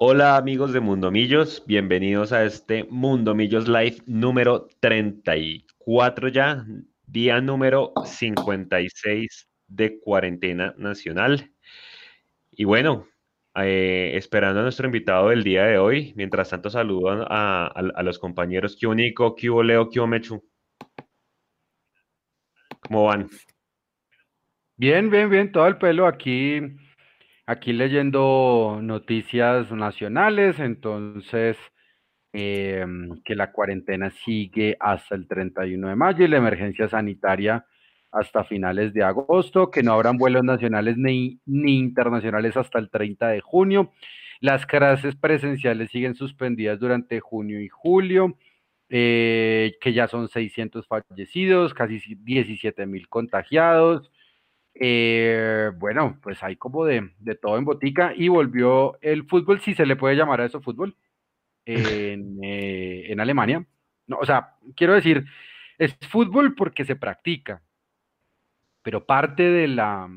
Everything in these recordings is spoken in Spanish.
Hola amigos de Mundo Millos, bienvenidos a este Mundo Millos Live número 34 ya, día número 56 de cuarentena nacional. Y bueno, eh, esperando a nuestro invitado del día de hoy, mientras tanto saludo a, los compañeros. ¿Qué único? ¿Qué Leo? ¿Qué Mechu? ¿Cómo van? Bien, bien, bien, todo el pelo aquí aquí leyendo noticias nacionales, entonces em, que la cuarentena sigue hasta el 31 de mayo y la emergencia sanitaria hasta finales de agosto, que no habrán vuelos nacionales ni, ni internacionales hasta el 30 de junio. Las clases presenciales siguen suspendidas durante junio y julio, eh, que ya son 600 fallecidos, casi 17 mil contagiados. Eh, bueno, pues hay como de, todo en botica y volvió el fútbol, si se le puede llamar a eso fútbol, en, eh, Alemania. No, o sea, quiero decir, es fútbol porque se practica, pero parte de la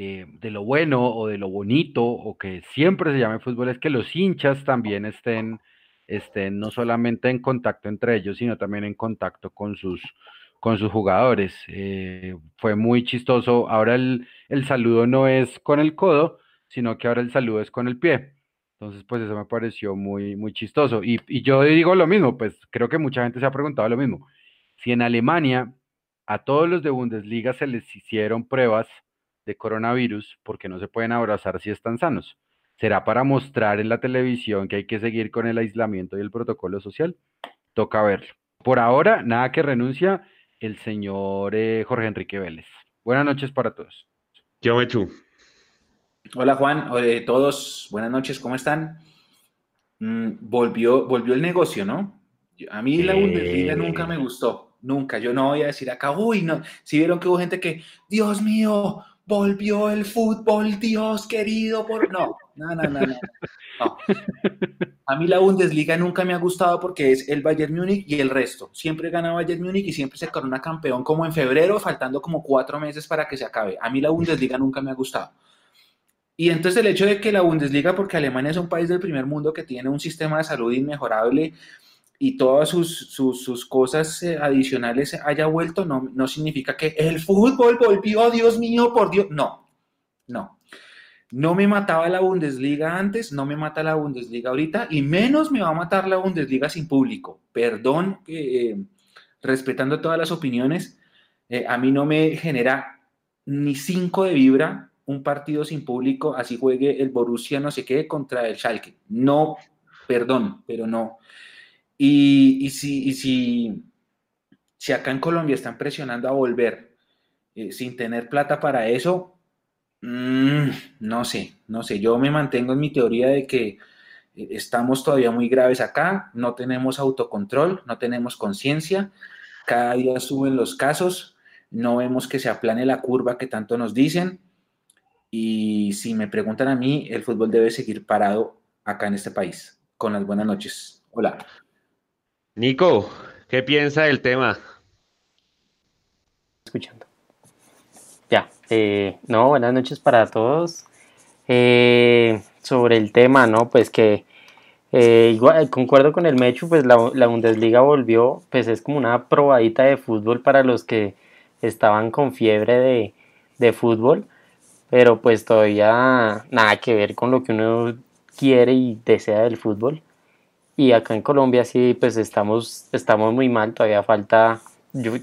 eh, de lo bueno o de lo bonito o que siempre se llame fútbol es que los hinchas también estén, estén no solamente en contacto entre ellos, sino también en contacto con sus con sus jugadores. Eh, fue muy chistoso. Ahora el, saludo no es con el codo, sino que ahora el saludo es con el pie. Entonces, pues eso me pareció muy, muy chistoso. Y, y, yo digo lo mismo, pues creo que mucha gente se ha preguntado lo mismo. Si en Alemania a todos los de Bundesliga se les hicieron pruebas de coronavirus, porque no se pueden abrazar si están sanos? ¿Será para mostrar en la televisión que hay que seguir con el aislamiento y el protocolo social? Toca verlo. Por ahora, nada que renuncia el señor eh, Jorge Enrique Vélez. Buenas noches para todos. ¿Qué tú? Hola Juan, Hola, todos, buenas noches, ¿cómo están? Mm, volvió, volvió el negocio, ¿no? A mí la Bundesliga nunca me gustó, nunca. Yo no voy a decir acá, uy, no. Si vieron que hubo gente que, Dios mío, volvió el fútbol, Dios querido, por... No, no, no, no, no. A mí la Bundesliga nunca me ha gustado porque es el Bayern Múnich y el resto. Siempre gana Bayern Múnich y siempre se corona campeón como en febrero, faltando como cuatro meses para que se acabe. A mí la Bundesliga nunca me ha gustado. Y entonces el hecho de que la Bundesliga, porque Alemania es un país del primer mundo que tiene un sistema de salud inmejorable, y todas sus, sus, cosas eh, adicionales haya vuelto, no, no significa que el fútbol volvió, Dios mío, por Dios. No, no. No me mataba la Bundesliga antes, no me mata la Bundesliga ahorita, y menos me va a matar la Bundesliga sin público. Perdón, eh, respetando todas las opiniones, eh, a mí no me genera ni cinco de vibra un partido sin público, así juegue el Borussia no sé qué contra el Schalke. No, perdón, pero no. Y, si, acá en Colombia están presionando a volver eh, sin tener plata para eso, mm, no sé, no sé, yo me mantengo en mi teoría de que eh, estamos todavía muy graves acá, no tenemos autocontrol, no tenemos conciencia, cada día suben los casos, no vemos que se aplane la curva que tanto nos dicen. Y si me preguntan a mí, el fútbol debe seguir parado acá en este país. Con las buenas noches. Hola. Nico, ¿qué piensa del tema? Escuchando. Ya, eh, no, buenas noches para todos. Eh, sobre el tema, ¿no? Pues que eh, igual, concuerdo con el Mechu, pues la, Bundesliga volvió, pues es como una probadita de fútbol para los que estaban con fiebre de, de fútbol, pero pues todavía nada que ver con lo que uno quiere y desea del fútbol. Y acá en Colombia sí, pues estamos, estamos muy mal, todavía falta,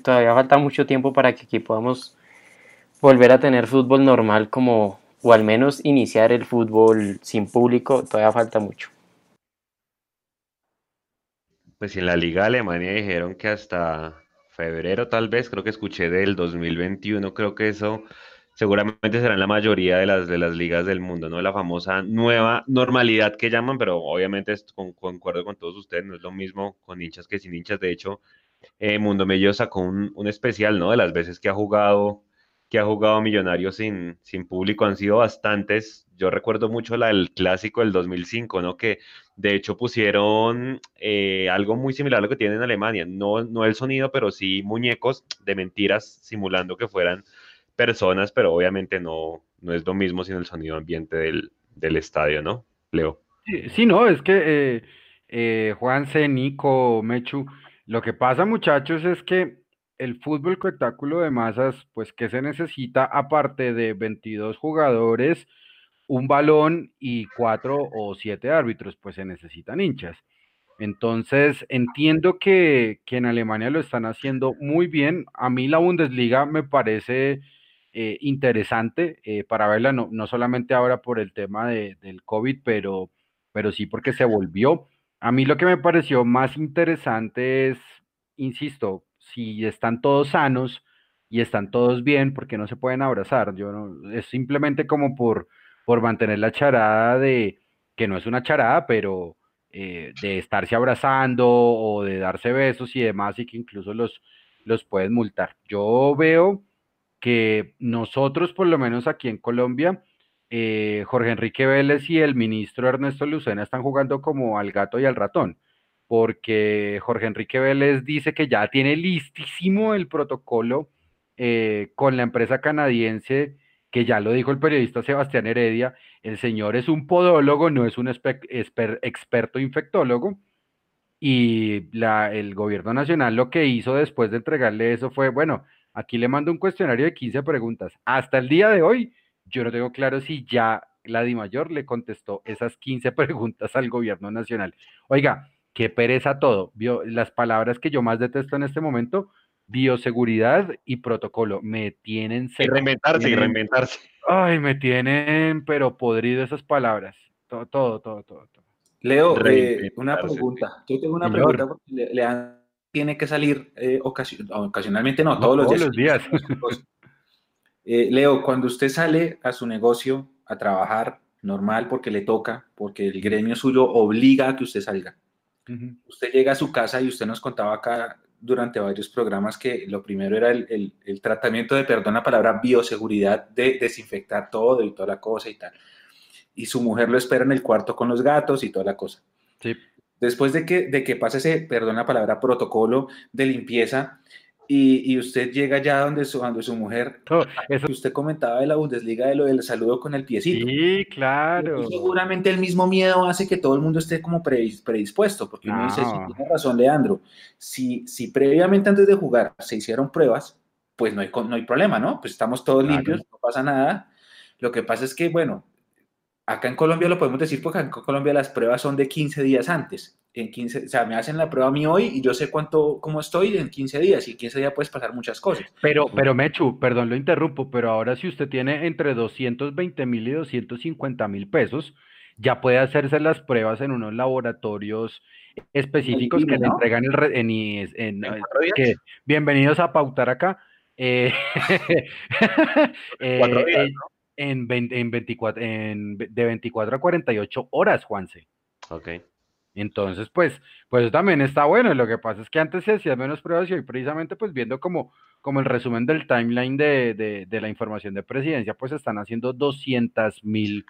todavía falta mucho tiempo para que aquí podamos volver a tener fútbol normal como, o al menos iniciar el fútbol sin público, todavía falta mucho. Pues en la Liga de Alemania dijeron que hasta febrero tal vez, creo que escuché del 2021, creo que eso seguramente será en la mayoría de las, de las ligas del mundo, ¿no? La famosa nueva normalidad que llaman, pero obviamente con, concuerdo con todos ustedes, no es lo mismo con hinchas que sin hinchas. De hecho, eh, Mundo Mello sacó un, un, especial, ¿no? De las veces que ha jugado, que ha jugado Millonarios sin, sin público, han sido bastantes. Yo recuerdo mucho la del clásico del 2005, ¿no? Que de hecho pusieron eh, algo muy similar a lo que tienen en Alemania, no, no el sonido, pero sí muñecos de mentiras simulando que fueran personas, pero obviamente no, no es lo mismo sin el sonido ambiente del, estadio, ¿no, Leo? Sí, no, es que eh, eh, Nico, Mechu, lo que pasa, muchachos, es que el fútbol espectáculo de masas, pues, ¿qué se necesita aparte de 22 jugadores, un balón y cuatro o siete árbitros? Pues se necesitan hinchas. Entonces, entiendo que, en Alemania lo están haciendo muy bien. A mí la Bundesliga me parece eh, interesante eh, para verla, no, no, solamente ahora por el tema de, del COVID, pero, pero sí porque se volvió. A mí lo que me pareció más interesante es, insisto, si están todos sanos y están todos bien, porque no se pueden abrazar? Yo no, es simplemente como por, por mantener la charada de, que no es una charada, pero eh, de estarse abrazando o de darse besos y demás, y que incluso los, los pueden multar. Yo veo que nosotros, por lo menos aquí en Colombia, eh, Jorge Enrique Vélez y el ministro Ernesto Lucena están jugando como al gato y al ratón, porque Jorge Enrique Vélez dice que ya tiene listísimo el protocolo eh, con la empresa canadiense que ya lo dijo el periodista Sebastián Heredia, el señor es un podólogo, no es un experto infectólogo, y la, el gobierno nacional lo que hizo después de entregarle eso fue, bueno, aquí le mando un cuestionario de 15 preguntas. Hasta el día de hoy, yo no tengo claro si ya la DIMAYOR le contestó esas 15 preguntas al gobierno nacional. Oiga, qué pereza todo. Vio, las palabras que yo más detesto en este momento bioseguridad y protocolo. Me tienen... Y reinventarse, y reinventarse. Ay, me tienen, pero podrido esas palabras. Todo, todo, todo, todo. Leo, eh, una pregunta. Yo tengo una pregunta porque le, tiene que salir eh, ocasionalmente, no, todos, los, días. los días. Eh, Leo, cuando usted sale a su negocio a trabajar normal porque le toca, porque el gremio suyo obliga a que usted salga. Usted llega a su casa y usted nos contaba acá durante varios programas que lo primero era el, tratamiento de, perdón la palabra, bioseguridad, de desinfectar todo y toda la cosa y tal. Y su mujer lo espera en el cuarto con los gatos y toda la cosa. Sí. Después de que, de que pase ese, perdón la palabra, protocolo de limpieza, y, usted llega ya donde su, donde su mujer, eso. usted comentaba de la Bundesliga, de lo del saludo con el piecito. Sí, claro. seguramente el mismo miedo hace que todo el mundo esté como predispuesto, porque uno dice, sí, tiene razón Leandro, si, si previamente antes de jugar se hicieron pruebas, pues no hay, no hay problema, ¿no? Pues estamos todos limpios, no pasa nada. Lo que pasa es que, bueno, acá en Colombia lo podemos decir porque acá en Colombia las pruebas son de 15 días antes en 15, o sea, me hacen la prueba a mí hoy y yo sé cuánto, cómo estoy en 15 días y en 15 días puedes pasar muchas cosas. Pero, pero Mechu, perdón, lo interrumpo, pero ahora si usted tiene entre 220 mil y 250 mil pesos, ya puede hacerse las pruebas en unos laboratorios específicos que le entregan el en, que, bienvenidos a pautar acá. Eh, eh, en, en 24, en, de 24 a 48 horas, Juanse. Ok. Entonces, pues, pues también está bueno. Lo que pasa es que antes se hacían menos pruebas y hoy precisamente, pues viendo como, como el resumen del timeline de, de, la información de presidencia, pues están haciendo 200 mil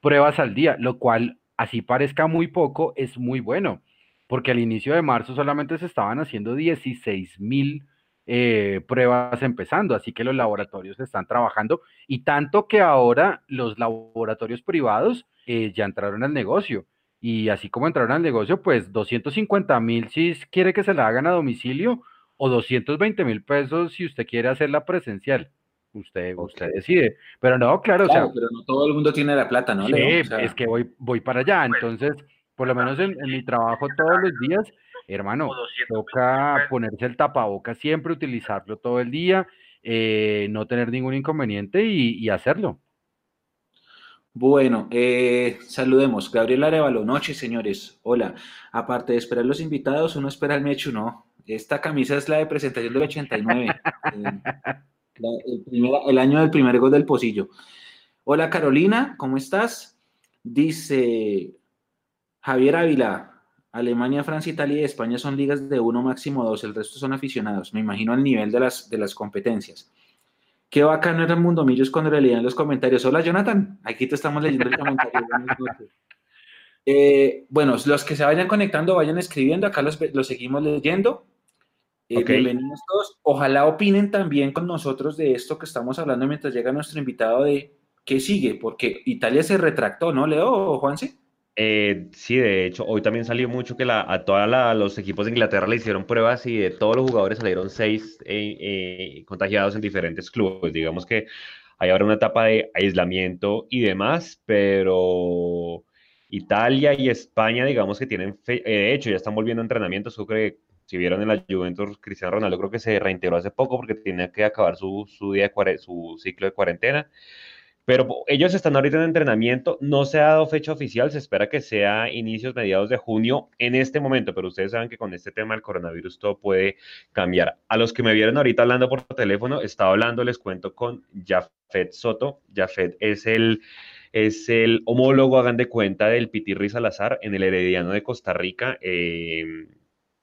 pruebas al día, lo cual, así parezca muy poco, es muy bueno, porque al inicio de marzo solamente se estaban haciendo 16 mil eh, pruebas empezando, así que los laboratorios están trabajando y tanto que ahora los laboratorios privados eh, ya entraron al negocio. Y así como entraron al negocio, pues 250 mil si quiere que se la hagan a domicilio o 220 mil pesos si usted quiere hacerla presencial. Usted, usted decide. Pero no, claro, o sea. Pero no todo el mundo tiene la plata, ¿no? Sí, es que voy, voy para allá. Entonces, por lo menos en, mi trabajo todos los días, hermano, toca ponerse el tapaboca siempre, utilizarlo todo el día, eh, no tener ningún inconveniente y hacerlo. Bueno, eh, saludemos. Gabriel Arevalo, noche, señores. Hola. Aparte de esperar los invitados, uno espera el Mechu, no. Esta camisa es la de presentación del 89. Eh, el, año del primer gol del Pocillo. Hola, Carolina, ¿cómo estás? Dice Javier Ávila. Alemania, Francia, Italia y España son ligas de uno máximo dos, el resto son aficionados. Me imagino al nivel de las, de las competencias. Qué bacano era Mundo Millos cuando le leían los comentarios. Hola, Jonathan. Aquí te estamos leyendo el comentario. eh, bueno, los que se vayan conectando, vayan escribiendo. Acá los, seguimos leyendo. Eh, bienvenidos todos. Ojalá opinen también con nosotros de esto que estamos hablando mientras llega nuestro invitado de qué sigue, porque Italia se retractó, ¿no, Leo o Juanse? Eh, sí, de hecho, hoy también salió mucho que la, a todos los equipos de Inglaterra le hicieron pruebas y de todos los jugadores salieron seis eh, eh, contagiados en diferentes clubes. Digamos que hay ahora una etapa de aislamiento y demás, pero Italia y España, digamos que tienen, fe, de hecho, ya están volviendo a entrenamientos. Creo que si vieron en la Juventus, Cristiano Ronaldo creo que se reintegró hace poco porque tenía que acabar su, día su ciclo de cuarentena. Pero ellos están ahorita en entrenamiento, no se ha dado fecha oficial, se espera que sea inicios, mediados de junio en este momento, pero ustedes saben que con este tema del coronavirus todo puede cambiar. A los que me vieron ahorita hablando por teléfono, estaba hablando, les cuento con Jafet Soto. Jafet es el, es el homólogo, hagan de cuenta, del Pitirri Salazar en el Herediano de Costa Rica. Eh,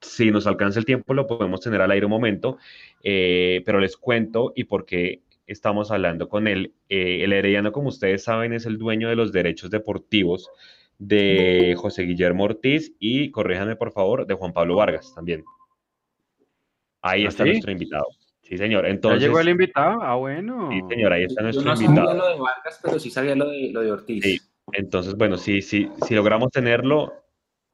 si nos alcanza el tiempo, lo podemos tener al aire un momento, eh, pero les cuento y porque estamos hablando con él. Eh, el Herediano, como ustedes saben, es el dueño de los derechos deportivos de José Guillermo Ortiz y, corríjanme por favor, de Juan Pablo Vargas también. Ahí ¿Ah, está nuestro invitado. Sí, señor. Entonces, ¿Ya llegó el invitado? Ah, bueno. Sí, señor, ahí está nuestro Yo no invitado. sabía lo de Vargas, pero sí sabía lo de, lo de Ortiz. Sí. Entonces, bueno, sí, sí, si logramos tenerlo,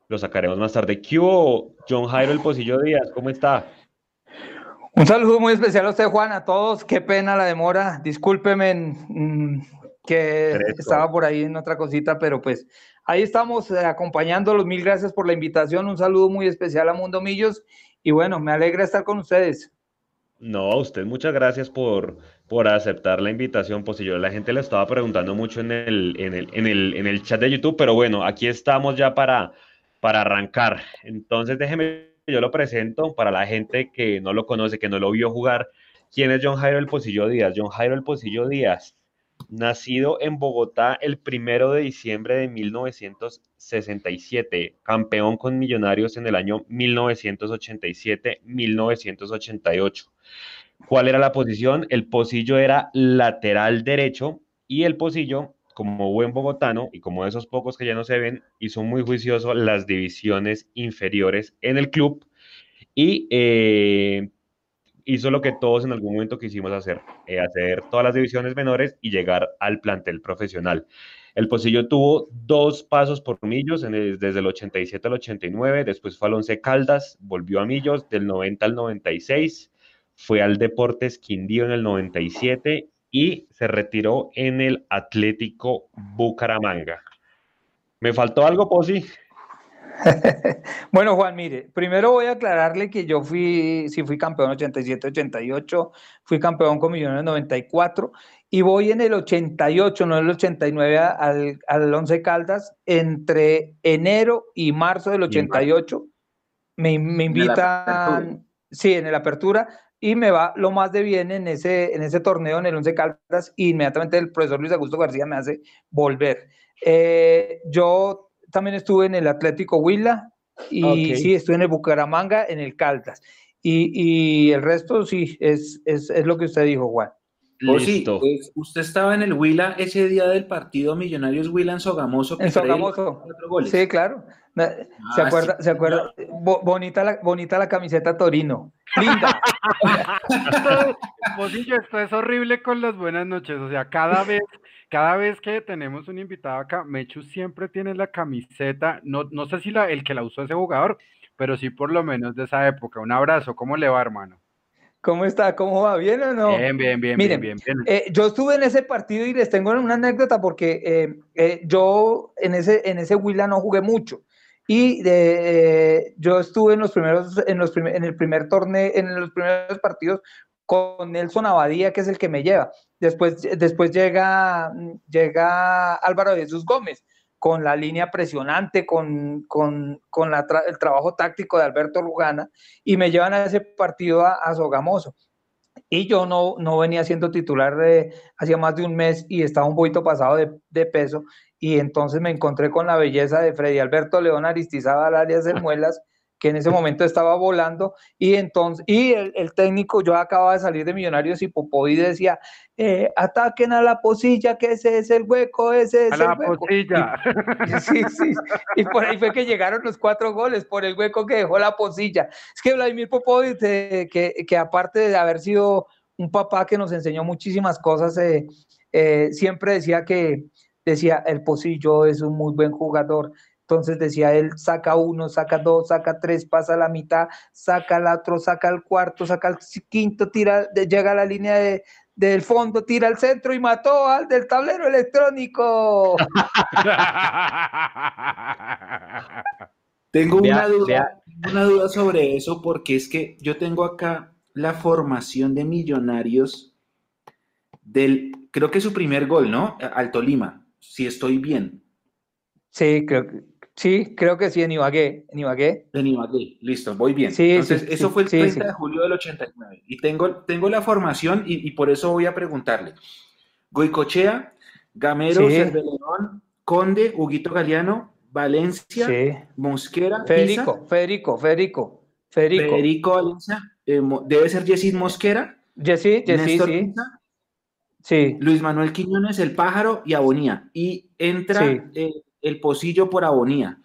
lo sacaremos más tarde. ¿Qué hubo, John Jairo El Pocillo Díaz? ¿Cómo está? Un saludo muy especial a usted, Juan, a todos. Qué pena la demora. Discúlpeme mm, que estaba por ahí en otra cosita, pero pues ahí estamos eh, acompañándolos. Mil gracias por la invitación. Un saludo muy especial a Mundo Millos. Y bueno, me alegra estar con ustedes. No, usted muchas gracias por, por aceptar la invitación. Pues yo la gente le estaba preguntando mucho en el, en el, en el, en el chat de YouTube, pero bueno, aquí estamos ya para, para arrancar. Entonces déjeme yo lo presento para la gente que no lo conoce, que no lo vio jugar. ¿Quién es John Jairo El Pocillo Díaz? John Jairo El Pocillo Díaz, nacido en Bogotá el primero de diciembre de 1967, campeón con Millonarios en el año 1987-1988. ¿Cuál era la posición? El Pocillo era lateral derecho y el Pocillo como buen bogotano y como esos pocos que ya no se ven, hizo muy juicioso las divisiones inferiores en el club y eh, hizo lo que todos en algún momento quisimos hacer, eh, hacer todas las divisiones menores y llegar al plantel profesional. El Pocillo tuvo dos pasos por Millos desde el 87 al 89, después fue al Once Caldas, volvió a Millos del 90 al 96, fue al Deportes Quindío en el 97 y se retiró en el Atlético Bucaramanga. ¿Me faltó algo, Posi? bueno, Juan, mire, primero voy a aclararle que yo fui, sí fui campeón 87-88, fui campeón con Millones 94 y voy en el 88, no en el 89 al, al Once Caldas, entre enero y marzo del 88. Me, me invitan, sí, en la apertura, y me va lo más de bien en ese, en ese torneo, en el Once Caldas, y inmediatamente el profesor Luis Augusto García me hace volver. Eh, yo también estuve en el Atlético Huila y sí, estuve en el Bucaramanga, en el Caldas. Y, y el resto sí, es, es, es, lo que usted dijo, Juan. Listo. pues usted estaba en el Huila ese día del partido Millonarios Huila en Sogamoso. En Sogamoso. Sí, claro. ¿Se ah, acuerda? ¿Se acuerda? bonita, la, bonita la camiseta Torino. Linda. esto es horrible con las buenas noches. O sea, cada vez, cada vez que tenemos un invitado acá, Mechu siempre tiene la camiseta. No, no sé si la, el que la usó ese jugador, pero sí por lo menos de esa época. Un abrazo. ¿Cómo le va, hermano? ¿Cómo está? ¿Cómo va? ¿Bien o no? Bien, bien, bien. Miren, bien, bien, eh, yo estuve en ese partido y les tengo una anécdota porque eh, eh, yo en ese, en ese Huila no jugué mucho. Y de, yo estuve en los primeros, en los en el primer torneo, en los primeros partidos con Nelson Abadía, que es el que me lleva. Después, después llega, llega Álvaro Jesús Gómez con la línea presionante, con, con, con la el trabajo táctico de Alberto Lugana, y me llevan a ese partido a, a Sogamoso. Y yo no, no venía siendo titular de hacía más de un mes y estaba un poquito pasado de, de peso y entonces me encontré con la belleza de Freddy Alberto León Aristizábal Arias de Muelas, que en ese momento estaba volando, y entonces, y el, técnico, yo acababa de salir de Millonarios y Popoy decía, eh, ataquen a la posilla, que ese es el hueco, ese es a el la hueco. Posilla. Y, sí, sí, y por ahí fue que llegaron los cuatro goles, por el hueco que dejó la posilla. Es que Vladimir Popoy, que, que aparte de haber sido un papá que nos enseñó muchísimas cosas, eh, eh, siempre decía que, decía, el Pocillo es un muy buen jugador, Entonces decía él, saca uno, saca dos, saca tres, pasa la mitad, saca el otro, saca el cuarto, saca el quinto, tira, llega a la línea de, del fondo, tira al centro y mató al del tablero electrónico. tengo una, duda, una duda sobre eso porque es que yo tengo acá la formación de millonarios del, creo que su primer gol, ¿no? Al Tolima, si estoy bien. Sí, creo que, sí, creo que sí, en Ibagué. En Ibagué, en Ibagué listo, voy bien. Sí, Entonces, eso fue el 30 de julio del 89. Y tengo, tengo la formación y, por eso voy a preguntarle. Goicochea, Gamero, Cervelerón, Conde, Huguito Galeano, Valencia, Mosquera, Federico, Federico, Federico, Federico. Federico Valencia, eh, debe ser Yesid Mosquera. Yesid, Yesid, sí. Sí. Luis Manuel Quiñones, El Pájaro y Abonía. Y entra eh, el Pocillo por Abonía.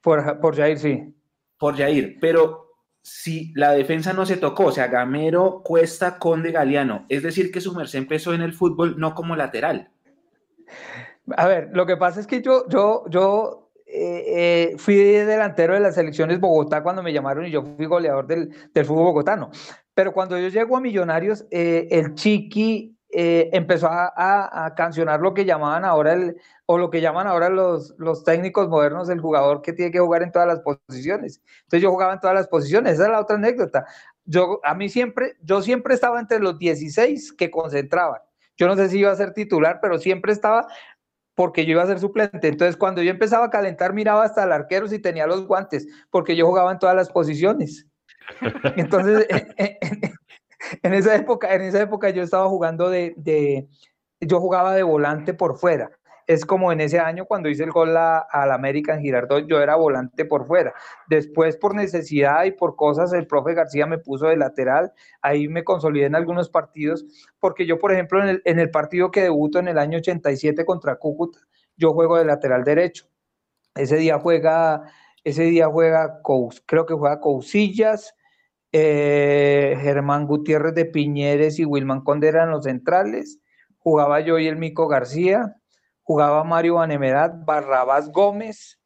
Por, por Jair, sí. Por Jair, pero si la defensa no se tocó, o sea, Gamero, Cuesta, Conde, Galeano, es decir, que su merced empezó en el fútbol no como lateral. A ver, lo que pasa es que yo, yo, yo eh, eh, fui delantero de las selecciones Bogotá cuando me llamaron y yo fui goleador del, del fútbol bogotano. Pero cuando yo llego a Millonarios, eh, el Chiqui empezó a, a, cancionar lo que llamaban ahora el, o lo que llaman ahora los, los técnicos modernos, el jugador que tiene que jugar en todas las posiciones. Entonces yo jugaba en todas las posiciones, esa es la otra anécdota. Yo, a mí siempre, yo siempre estaba entre los 16 que concentraban. Yo no sé si iba a ser titular, pero siempre estaba porque yo iba a ser suplente. Entonces, cuando yo empezaba a calentar, miraba hasta el arquero si tenía los guantes, porque yo jugaba en todas las posiciones. Entonces, en, esa época, en esa época yo estaba jugando de, de, yo jugaba de volante por fuera es como en ese año cuando hice el gol al América en Girardot, yo era volante por fuera. Después, por necesidad y por cosas, el profe García me puso de lateral. Ahí me consolidé en algunos partidos, porque yo, por ejemplo, en el, en el partido que debuto en el año 87 contra Cúcuta, yo juego de lateral derecho. Ese día juega, ese día juega, creo que juega Cousillas, eh, Germán Gutiérrez de Piñeres y Wilman Conde eran los centrales. Jugaba yo y el Mico García jugaba Mario Banemerat, Barrabás Gómez,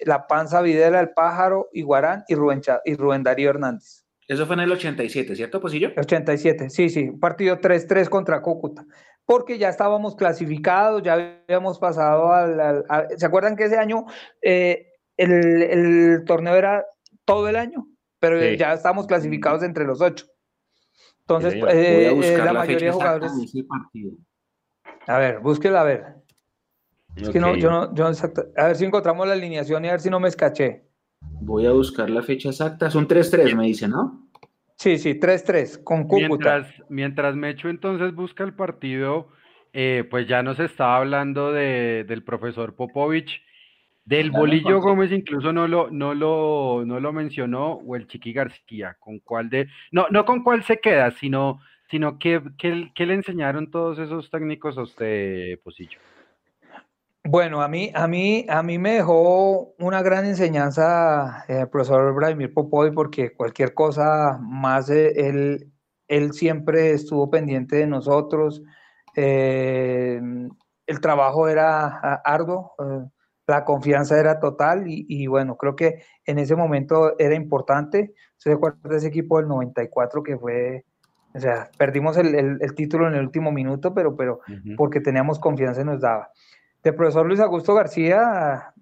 La Panza Videla, El Pájaro, Iguarán y Rubén, y Rubén Darío Hernández. Eso fue en el 87, ¿cierto, Posillo? 87, sí, sí, partido 3-3 contra Cúcuta, porque ya estábamos clasificados, ya habíamos pasado al... ¿Se acuerdan que ese año eh, el, torneo era todo el año? Pero ya estábamos clasificados entre los ocho. Entonces, eh, eh, la, mayoría de jugadores... A ver, búsquela a ver. Es que no, yo no, yo exacto. A ver si encontramos la alineación y a ver si no me escaché. Voy a buscar la fecha exacta. Son 3-3, me dice, ¿no? Sí, sí, 3-3, con Cúcuta. Mientras, mientras Mecho entonces busca el partido, eh, pues ya nos estaba hablando de, del profesor Popovich. Del Bolillo Gómez incluso no lo, no lo, no lo mencionó, o el Chiqui García, con cuál de, no, no con cuál se queda, sino, sino que, que, le enseñaron todos esos técnicos a usted, Posillo. Bueno, a mí, a mí, a mí me dejó una gran enseñanza eh, el profesor Vladimir Popoy porque cualquier cosa más, eh, él, él siempre estuvo pendiente de nosotros. Eh, el trabajo era arduo, la confianza era total y, bueno, creo que en ese momento era importante. ¿Se acuerda de ese equipo del 94 que fue, o sea, perdimos el, título en el último minuto, pero, pero porque teníamos confianza y nos daba. El profesor Luis Augusto García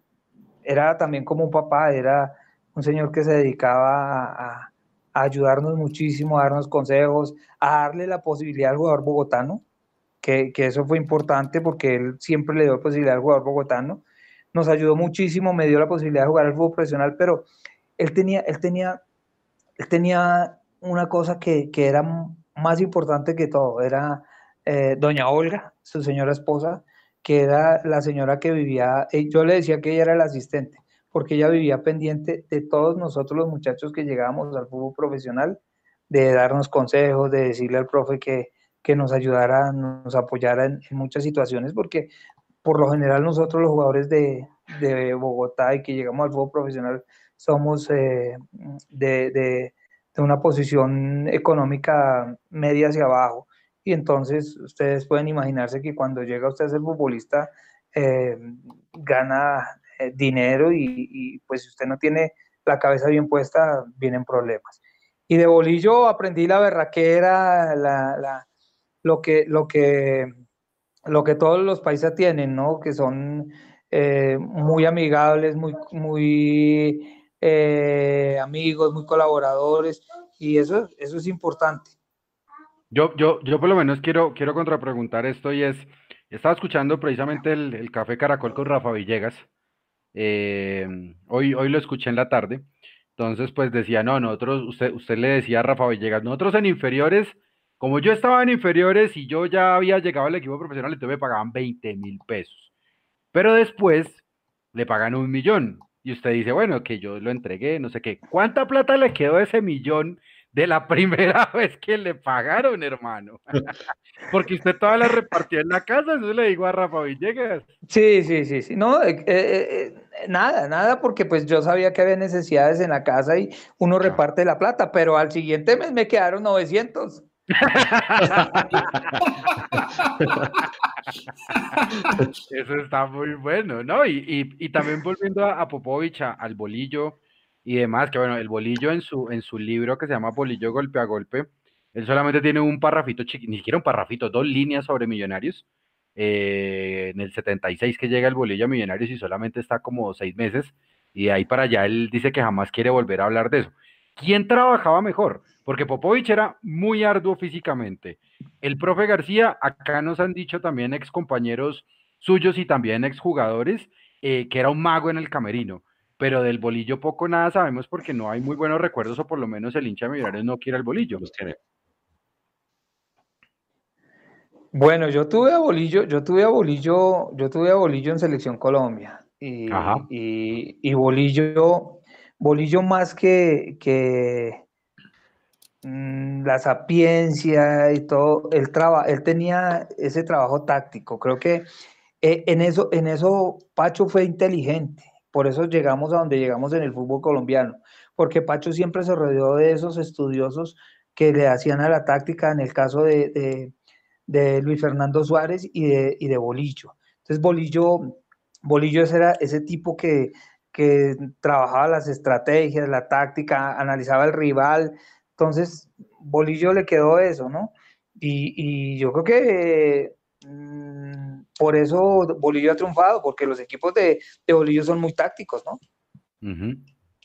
era también como un papá, era un señor que se dedicaba a, ayudarnos muchísimo, a darnos consejos, a darle la posibilidad al jugador bogotano, que, eso fue importante porque él siempre le dio posibilidad al jugador bogotano. Nos ayudó muchísimo, me dio la posibilidad de jugar al fútbol profesional, pero él tenía, él tenía, él tenía una cosa que, era más importante que todo, era eh, doña Olga, su señora esposa, que era la señora que vivía, eh, yo le decía que ella era la asistente, porque ella vivía pendiente de todos nosotros los muchachos que llegábamos al fútbol profesional, de darnos consejos, de decirle al profe que, que nos ayudara, nos apoyara en, muchas situaciones, porque por lo general nosotros los jugadores de, de Bogotá y que llegamos al fútbol profesional somos eh, de, de, de, una posición económica media hacia abajo y entonces ustedes pueden imaginarse que cuando llega usted a ser futbolista, eh, gana eh, dinero y, pues si usted no tiene la cabeza bien puesta, vienen problemas. Y de bolillo aprendí la berraquera, la, lo, que, lo, que, lo que todos los países tienen, ¿no? Que son eh, muy amigables, muy, muy eh, amigos, muy colaboradores, y eso, eso es importante. Yo, yo, yo por lo menos quiero, quiero contrapreguntar esto y es, estaba escuchando precisamente el, Café Caracol con Rafa Villegas, eh, hoy, hoy lo escuché en la tarde, entonces pues decía, no, nosotros, usted, usted le decía a Rafa Villegas, nosotros en inferiores, como yo estaba en inferiores y yo ya había llegado al equipo profesional, entonces me pagaban 20 mil pesos. Pero después le pagan un millón. Y usted dice, bueno, que yo lo entregué, no sé qué. ¿Cuánta plata le quedó ese millón de la primera vez que le pagaron, hermano? Porque usted toda la repartió en la casa, eso le digo a Rafa Villegas. Sí, sí, sí, sí. No, eh, eh, eh, nada, nada, porque pues yo sabía que había necesidades en la casa y uno reparte la plata, pero al siguiente mes me quedaron 900. Eso está muy bueno, ¿no? Y, también volviendo a, Popovich, al bolillo y demás, que bueno, el bolillo en su, en su libro que se llama Bolillo Golpe a Golpe, él solamente tiene un parrafito ni siquiera un parrafito, dos líneas sobre millonarios. Eh, en el 76 que llega el bolillo a millonarios y solamente está como seis meses. Y de ahí para allá él dice que jamás quiere volver a hablar de eso. ¿Quién trabajaba mejor? Porque Popovich era muy arduo físicamente. El profe García, acá nos han dicho también ex compañeros suyos y también ex jugadores, eh, que era un mago en el camerino. Pero del bolillo poco nada sabemos porque no hay muy buenos recuerdos, o por lo menos el hincha de Millonarios no quiere el bolillo. Bueno, yo tuve a Bolillo, yo tuve a Bolillo, yo tuve a Bolillo en Selección Colombia. Y, y Bolillo, Bolillo más que, que la sapiencia y todo, él, traba, él tenía ese trabajo táctico. Creo que eh, en, eso, en eso Pacho fue inteligente. Por eso llegamos a donde llegamos en el fútbol colombiano. Porque Pacho siempre se rodeó de esos estudiosos que le hacían a la táctica, en el caso de, Luis Fernando Suárez y de, y de Bolillo. Entonces Bolillo, Bolillo era ese tipo que que trabajaba las estrategias, la táctica, analizaba el rival. Entonces, Bolillo le quedó eso, ¿no? Y, yo creo que mm, por eso Bolillo ha triunfado, porque los equipos de, Bolillo son muy tácticos, ¿no?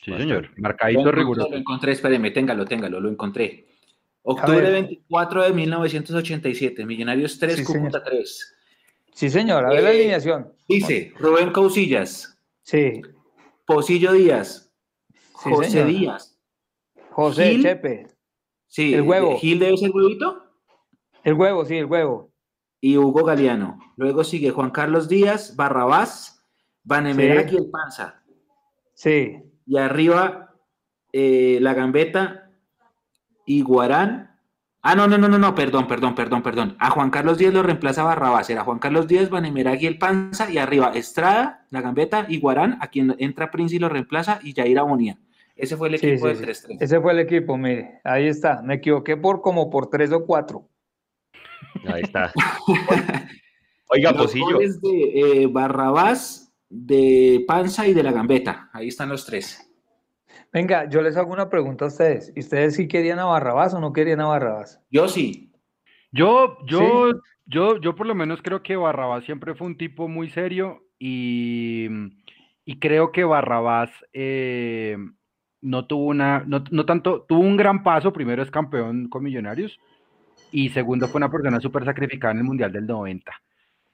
Sí, señor. Marcadito riguroso. Lo encontré, espéreme, téngalo, téngalo, lo encontré. Octubre 24 de 1987, Millonarios 3, sí, 3. Sí, señor, a ver la eh, alineación. Dice Rubén Causillas. Sí. Posillo Díaz, José Díaz. José Chepe. Sí, el huevo. ¿Gil debe ser huevito? El huevo, sí, el huevo. Y Hugo Galeano. Luego sigue Juan Carlos Díaz, Barrabás, Vanemerac y el Panza. Sí. Y arriba eh, la Gambeta y Guarán Ah, no, no, no, no, no, perdón, perdón, perdón, perdón. A Juan Carlos Díaz lo reemplaza Barrabás. Era Juan Carlos Díaz, Vanemeragui el Panza y arriba Estrada, La Gambeta y Guarán, a quien entra Prince y lo reemplaza y Jair Bonía. Ese fue el equipo de 3-3. Ese fue el equipo, mire, ahí está. Me equivoqué por como por tres o cuatro. Ahí está. Oiga, los Pocillo. de eh, Barrabás, de Panza y de La Gambeta. Ahí están los tres. Venga, yo les hago una pregunta a ustedes. ¿Y ustedes sí querían a Barrabás o no querían a Barrabás? Yo sí. Yo, yo, yo, yo por lo menos creo que Barrabás siempre fue un tipo muy serio y, y creo que Barrabás eh, no tuvo una, no, no, tanto, tuvo un gran paso. Primero es campeón con Millonarios y segundo fue una persona súper sacrificada en el Mundial del 90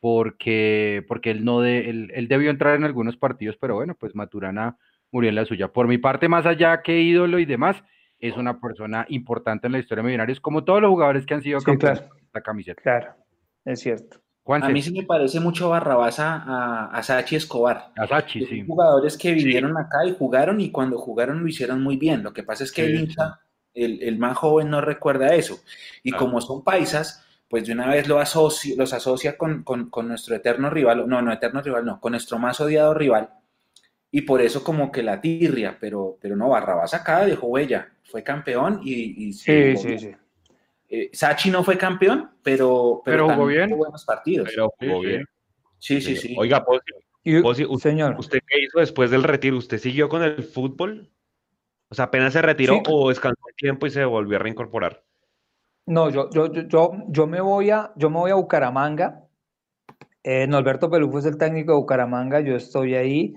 porque, porque él no de, él, él debió entrar en algunos partidos, pero bueno, pues Maturana murió en la suya. Por mi parte, más allá que ídolo y demás, es una persona importante en la historia de Millonarios, como todos los jugadores que han sido campeones la camiseta. Claro, es cierto. A mí sí me parece mucho Barrabás a, a, Sachi Escobar. A Sachi, sí. Jugadores que vinieron acá y jugaron y cuando jugaron lo hicieron muy bien. Lo que pasa es que el hincha, el, más joven no recuerda eso. Y como son paisas, pues de una vez lo asocia, los asocia con, con, con, nuestro eterno rival, no, no eterno rival, no, con nuestro más odiado rival, y por eso como que la tirria, pero, pero no, Barrabás acá dejó huella, fue campeón y... sí, sí, sí. Eh, Sachi no fue campeón, pero, pero, jugó bien. buenos partidos. Pero jugó bien. Sí, sí, sí. Oiga, señor. ¿Usted qué hizo después del retiro? ¿Usted siguió con el fútbol? O sea, apenas se retiró o descansó un tiempo y se volvió a reincorporar. No, yo, yo, yo, yo, me voy a, yo me voy a Bucaramanga. Eh, Norberto Pelufo es el técnico de Bucaramanga, yo estoy ahí.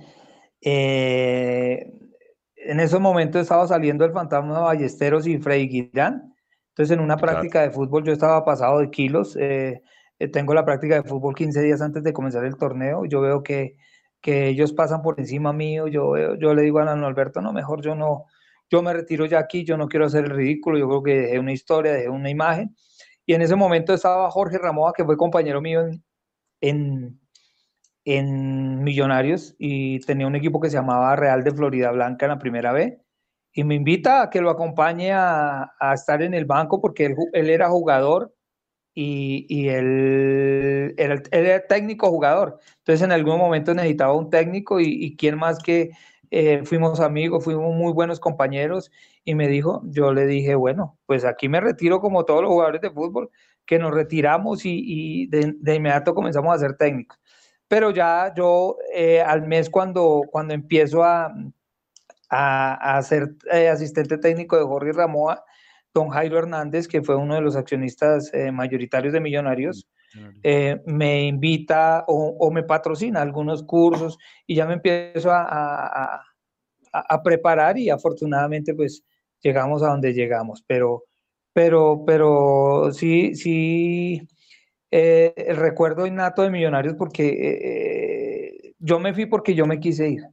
Eh, en esos momentos estaba saliendo el fantasma de Ballesteros y Freddy Guirán. Entonces, en una práctica de fútbol yo estaba pasado de kilos. Eh, eh, tengo la práctica de fútbol 15 días antes de comenzar el torneo. Yo veo que, que ellos pasan por encima mío. Yo, yo le digo a Alberto, no, mejor yo no, yo me retiro ya aquí, yo no quiero hacer el ridículo. Yo creo que dejé una historia, dejé una imagen. Y en ese momento estaba Jorge Ramoa, que fue compañero mío en, en, en Millonarios y tenía un equipo que se llamaba Real de Florida Blanca en la primera B y me invita a que lo acompañe a, estar en el banco porque él, él era jugador y, y él, era, era, técnico jugador. Entonces en algún momento necesitaba un técnico y, y quién más que eh, fuimos amigos, fuimos muy buenos compañeros y me dijo, yo le dije, bueno, pues aquí me retiro como todos los jugadores de fútbol, que nos retiramos y, y de, de, inmediato comenzamos a ser técnicos. Pero ya yo eh, al mes cuando, cuando empiezo a, a, ser eh, asistente técnico de Jorge Ramoa, don Jairo Hernández, que fue uno de los accionistas eh, mayoritarios de Millonarios, eh, me invita o, me patrocina algunos cursos y ya me empiezo a, a, preparar y afortunadamente pues llegamos a donde llegamos, pero, pero, pero sí, sí, el recuerdo innato de Millonarios porque yo me fui porque yo me quise ir,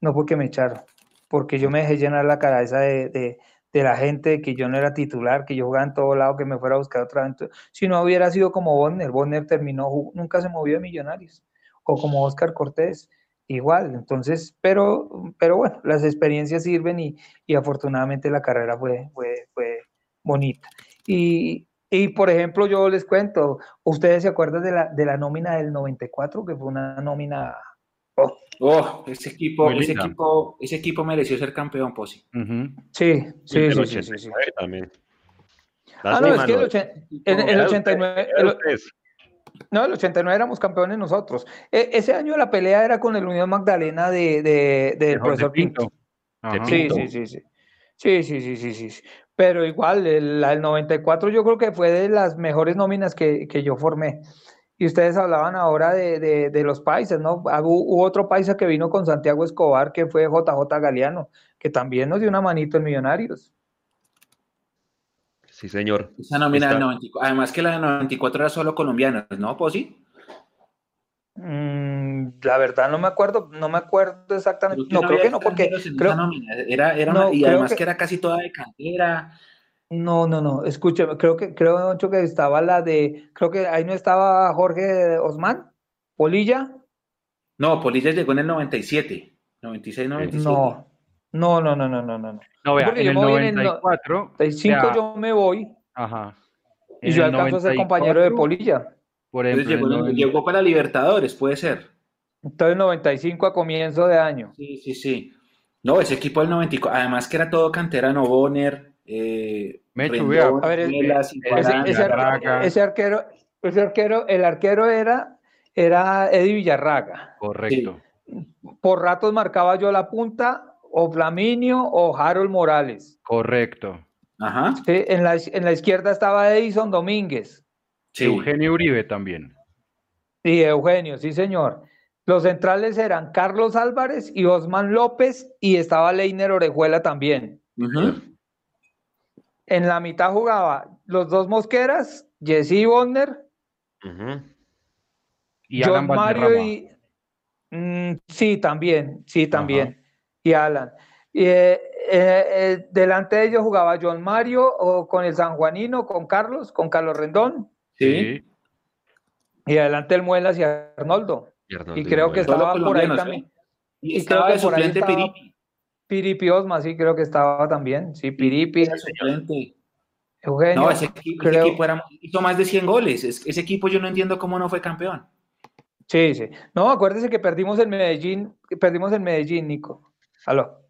no porque me echaron porque yo me dejé llenar la cabeza de, de, de, la gente, que yo no era titular, que yo jugaba en todo lado, que me fuera a buscar otra vez. Si no hubiera sido como Bonner, Bonner terminó, nunca se movió de Millonarios, o como Oscar Cortés, igual. Entonces, pero, pero bueno, las experiencias sirven y, y afortunadamente la carrera fue, fue, fue bonita. Y, y, por ejemplo, yo les cuento, ¿ustedes se acuerdan de la, de la nómina del 94, que fue una nómina Oh, ese equipo, ese equipo, ese equipo mereció ser campeón, Posi. Sí, sí, sí, sí, sí, También. Ah, no, es que el, el, 89. no, el 89 éramos campeones nosotros. E, ese año la pelea era con el Unión Magdalena de, de, del profesor Pinto. Sí, sí, sí, sí. Sí, sí, sí, sí, sí. Pero igual, el, el 94 yo creo que fue de las mejores nóminas que, que yo formé. Y ustedes hablaban ahora de, de, los países, ¿no? Ah, hubo, otro paisa que vino con Santiago Escobar, que fue JJ Galeano, que también nos dio una manito en Millonarios. Sí, señor. Esa nómina del 94, además que la de 94 era solo colombiana, ¿no, Posi? Mm, la verdad no me acuerdo, no me acuerdo exactamente. No, creo que no, porque era, era y además que... era casi toda de cantera. No, no, no, escúcheme, creo que, creo que estaba la de, creo que ahí no estaba Jorge Osman, Polilla. No, Polilla llegó en el 97, 96, 97. No, no, no, no, no, no, no. No, vea, en el 94. 95 yo me voy. Ajá. y yo alcanzo a ser compañero de Polilla. Por ejemplo, llegó, para Libertadores, puede ser. Entonces 95 a comienzo de año. Sí, sí, sí. No, ese equipo del 94, además que era todo canterano, Bonner, eh, a ver, ese, arquero, ese arquero, el arquero era, era Eddie Villarraga. Correcto. Por ratos marcaba yo la punta, o Flaminio o Harold Morales. Correcto. Ajá. en, la, en la izquierda estaba Edison Domínguez. Eugenio Uribe también. Sí, Eugenio, sí, señor. Los centrales eran Carlos Álvarez y Osman López, y estaba Leiner Orejuela también. En la mitad jugaba los dos Mosqueras, Jesse Bonner, y John Mario y mm, sí, también, sí, también, y Alan. Y, eh, eh, eh, delante de ellos jugaba John Mario o con el San Juanino, con Carlos, con Carlos Rendón. Sí. Y adelante el Muelas y Arnoldo. Y, creo que estaba por ahí también. Y, estaba creo que de Piripi. Piripi Osma, sí, creo que estaba también. Sí, Piripi. Eugenio, no, ese, equipo, era, hizo más de 100 goles. ese equipo yo no entiendo cómo no fue campeón. Sí, sí. No, acuérdese que perdimos el Medellín, perdimos el Medellín, Nico. Aló.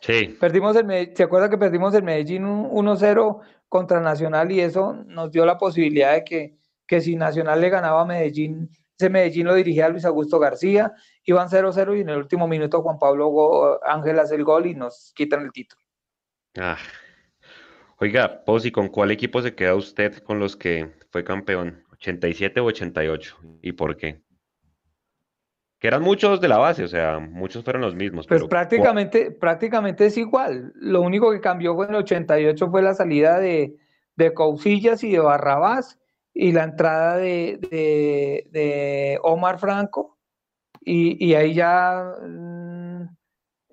Sí. Perdimos el Medellín, ¿se acuerda que perdimos el Medellín 1-0 contra Nacional y eso nos dio la posibilidad de que, que si Nacional le ganaba a Medellín ese Medellín lo dirigía Luis Augusto García, iban 0-0 y en el último minuto Juan Pablo Ángel hace el gol y nos quitan el título. Ah. Oiga, Posi, ¿con cuál equipo se queda usted con los que fue campeón? ¿87 o 88? ¿Y por qué? Que eran muchos de la base, o sea, muchos fueron los mismos. Pues prácticamente, prácticamente es igual. Lo único que cambió fue en el 88 fue la salida de, de Cousillas y de Barrabás y la entrada de, de, Omar Franco. Y, ahí ya mm,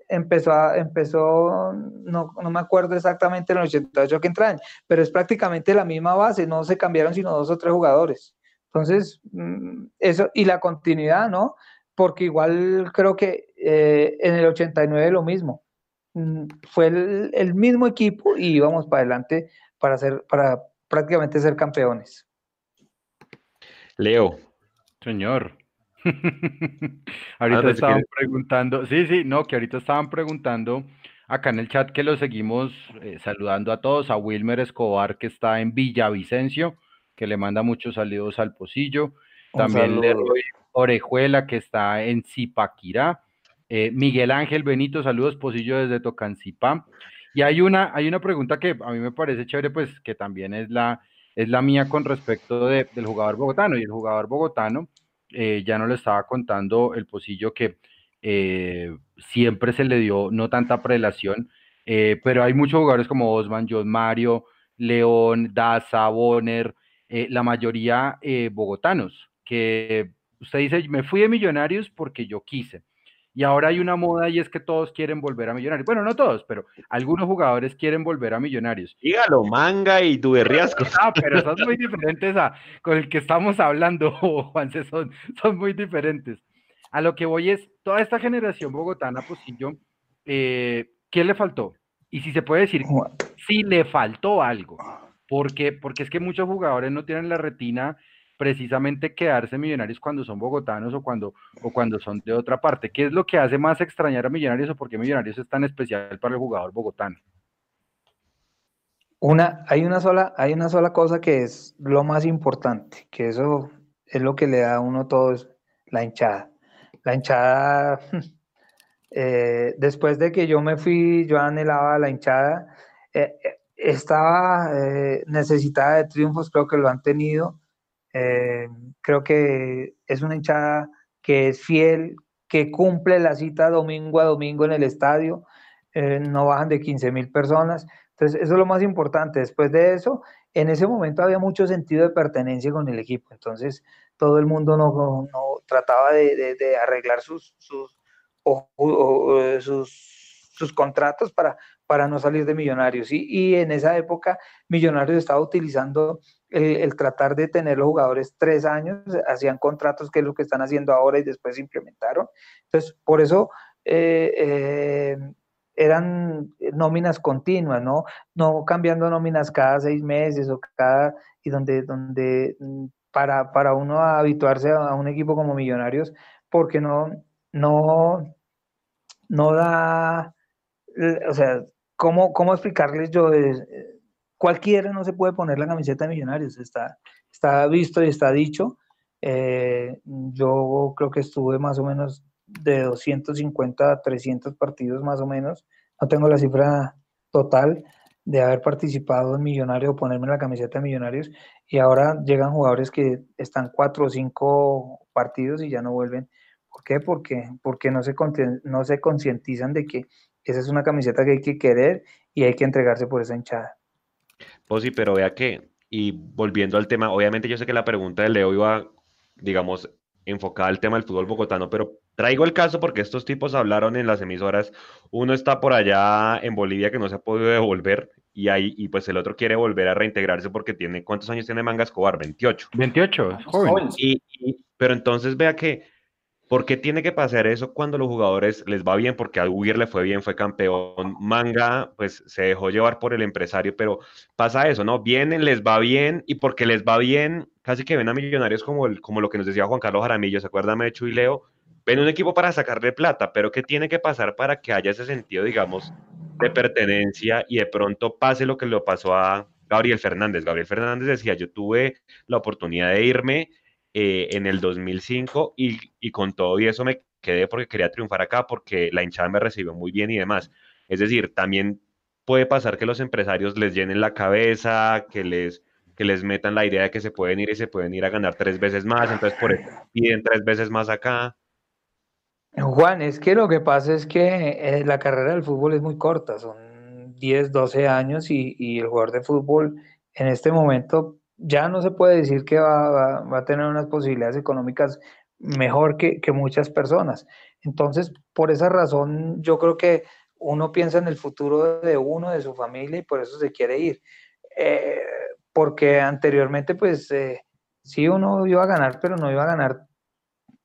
empezó, empezó no, no, me acuerdo exactamente en el 88 que entraron, pero es prácticamente la misma base, no se cambiaron sino dos o tres jugadores. Entonces, mm, eso, y la continuidad, ¿no? porque igual creo que eh, en el 89 lo mismo. Mm, fue el, mismo equipo y íbamos para adelante para, ser, para prácticamente ser campeones. Leo. Señor. ahorita estaban preguntando, sí, sí, no, que ahorita estaban preguntando acá en el chat que lo seguimos eh, saludando a todos, a Wilmer Escobar que está en Villavicencio, que le manda muchos saludos al Pocillo. También le doy Orejuela, que está en Zipaquirá. Eh, Miguel Ángel Benito, saludos, Posillo desde Tocancipá. Y hay una, hay una pregunta que a mí me parece chévere, pues que también es la, es la mía con respecto del jugador bogotano. Y el jugador bogotano, eh, ya no le estaba contando el Posillo que eh, siempre se le dio no tanta prelación, pero hay muchos jugadores como Osman, John Mario, León, Daza, Bonner, la mayoría bogotanos, que Usted dice, me fui de Millonarios porque yo quise. Y ahora hay una moda y es que todos quieren volver a Millonarios. Bueno, no todos, pero algunos jugadores quieren volver a Millonarios. Dígalo, Manga y Riasco. Ah, pero son muy diferentes a con el que estamos hablando, Juanse, son, son muy diferentes. A lo que voy es, toda esta generación bogotana, pues sí, yo, eh, ¿qué le faltó? Y si se puede decir, si le faltó algo. Porque, porque es que muchos jugadores no tienen la retina precisamente quedarse millonarios cuando son bogotanos o cuando, o cuando son de otra parte. ¿Qué es lo que hace más extrañar a Millonarios o por qué Millonarios es tan especial para el jugador bogotano? Una, hay, una sola, hay una sola cosa que es lo más importante, que eso es lo que le da a uno todo, es la hinchada. La hinchada, eh, después de que yo me fui, yo anhelaba la hinchada, eh, eh, estaba necesitada de triunfos, creo que lo han tenido, eh, creo que es una hinchada que es fiel, que cumple la cita domingo a domingo en el estadio, eh, no bajan de 15 mil personas. Entonces, eso es lo más importante. Después de eso, en ese momento había mucho sentido de pertenencia con el equipo. Entonces, todo el mundo no, trataba de, arreglar sus, sus, sus, sus contratos para, para no salir de Millonarios. Y, y en esa época, Millonarios estaba utilizando el, tratar de tener los jugadores tres años, hacían contratos que es lo que están haciendo ahora y después implementaron. Entonces, por eso eh, eh, eran nóminas continuas, ¿no? No cambiando nóminas cada seis meses o cada, y donde, donde para, para uno habituarse a un equipo como Millonarios, porque no, no, no da, o sea, ¿cómo, cómo explicarles yo? Cualquiera no se puede poner la camiseta de Millonarios, está, está visto y está dicho. Eh, yo creo que estuve más o menos de 250 a 300 partidos más o menos, no tengo la cifra total de haber participado en Millonarios o ponerme la camiseta de Millonarios y ahora llegan jugadores que están cuatro o cinco partidos y ya no vuelven. ¿Por qué? Porque, porque no se, no se concientizan de que esa es una camiseta que hay que querer y hay que entregarse por esa hinchada. Pues sí, pero vea que, y volviendo al tema, obviamente yo sé que la pregunta de Leo iba, digamos, enfocada al tema del fútbol bogotano, pero traigo el caso porque estos tipos hablaron en las emisoras. Uno está por allá en Bolivia que no se ha podido devolver y ahí y pues el otro quiere volver a reintegrarse porque tiene ¿cuántos años tiene Manga Escobar? 28. 28, joven. pero entonces vea que ¿Por qué tiene que pasar eso cuando los jugadores les va bien? Porque a Uguir le fue bien, fue campeón. Manga, pues se dejó llevar por el empresario, pero pasa eso, ¿no? Vienen, les va bien, y porque les va bien, casi que ven a Millonarios como, el, como lo que nos decía Juan Carlos Jaramillo, ¿se acuerdan de y Leo? Ven un equipo para sacarle plata, pero ¿qué tiene que pasar para que haya ese sentido, digamos, de pertenencia y de pronto pase lo que le pasó a Gabriel Fernández? Gabriel Fernández decía, yo tuve la oportunidad de irme eh, en el 2005 y, y con todo y eso me quedé porque quería triunfar acá, porque la hinchada me recibió muy bien y demás. Es decir, también puede pasar que los empresarios les llenen la cabeza, que les, que les metan la idea de que se pueden ir y se pueden ir a ganar tres veces más, entonces por eso piden tres veces más acá. Juan, es que lo que pasa es que eh, la carrera del fútbol es muy corta, son 10, 12 años y, y el jugador de fútbol en este momento ya no se puede decir que va, va, a tener unas posibilidades económicas mejor que, que, muchas personas. Entonces, por esa razón, yo creo que uno piensa en el futuro de uno, de su familia, y por eso se quiere ir. Eh, porque anteriormente, pues, eh, sí, uno iba a ganar, pero no iba a ganar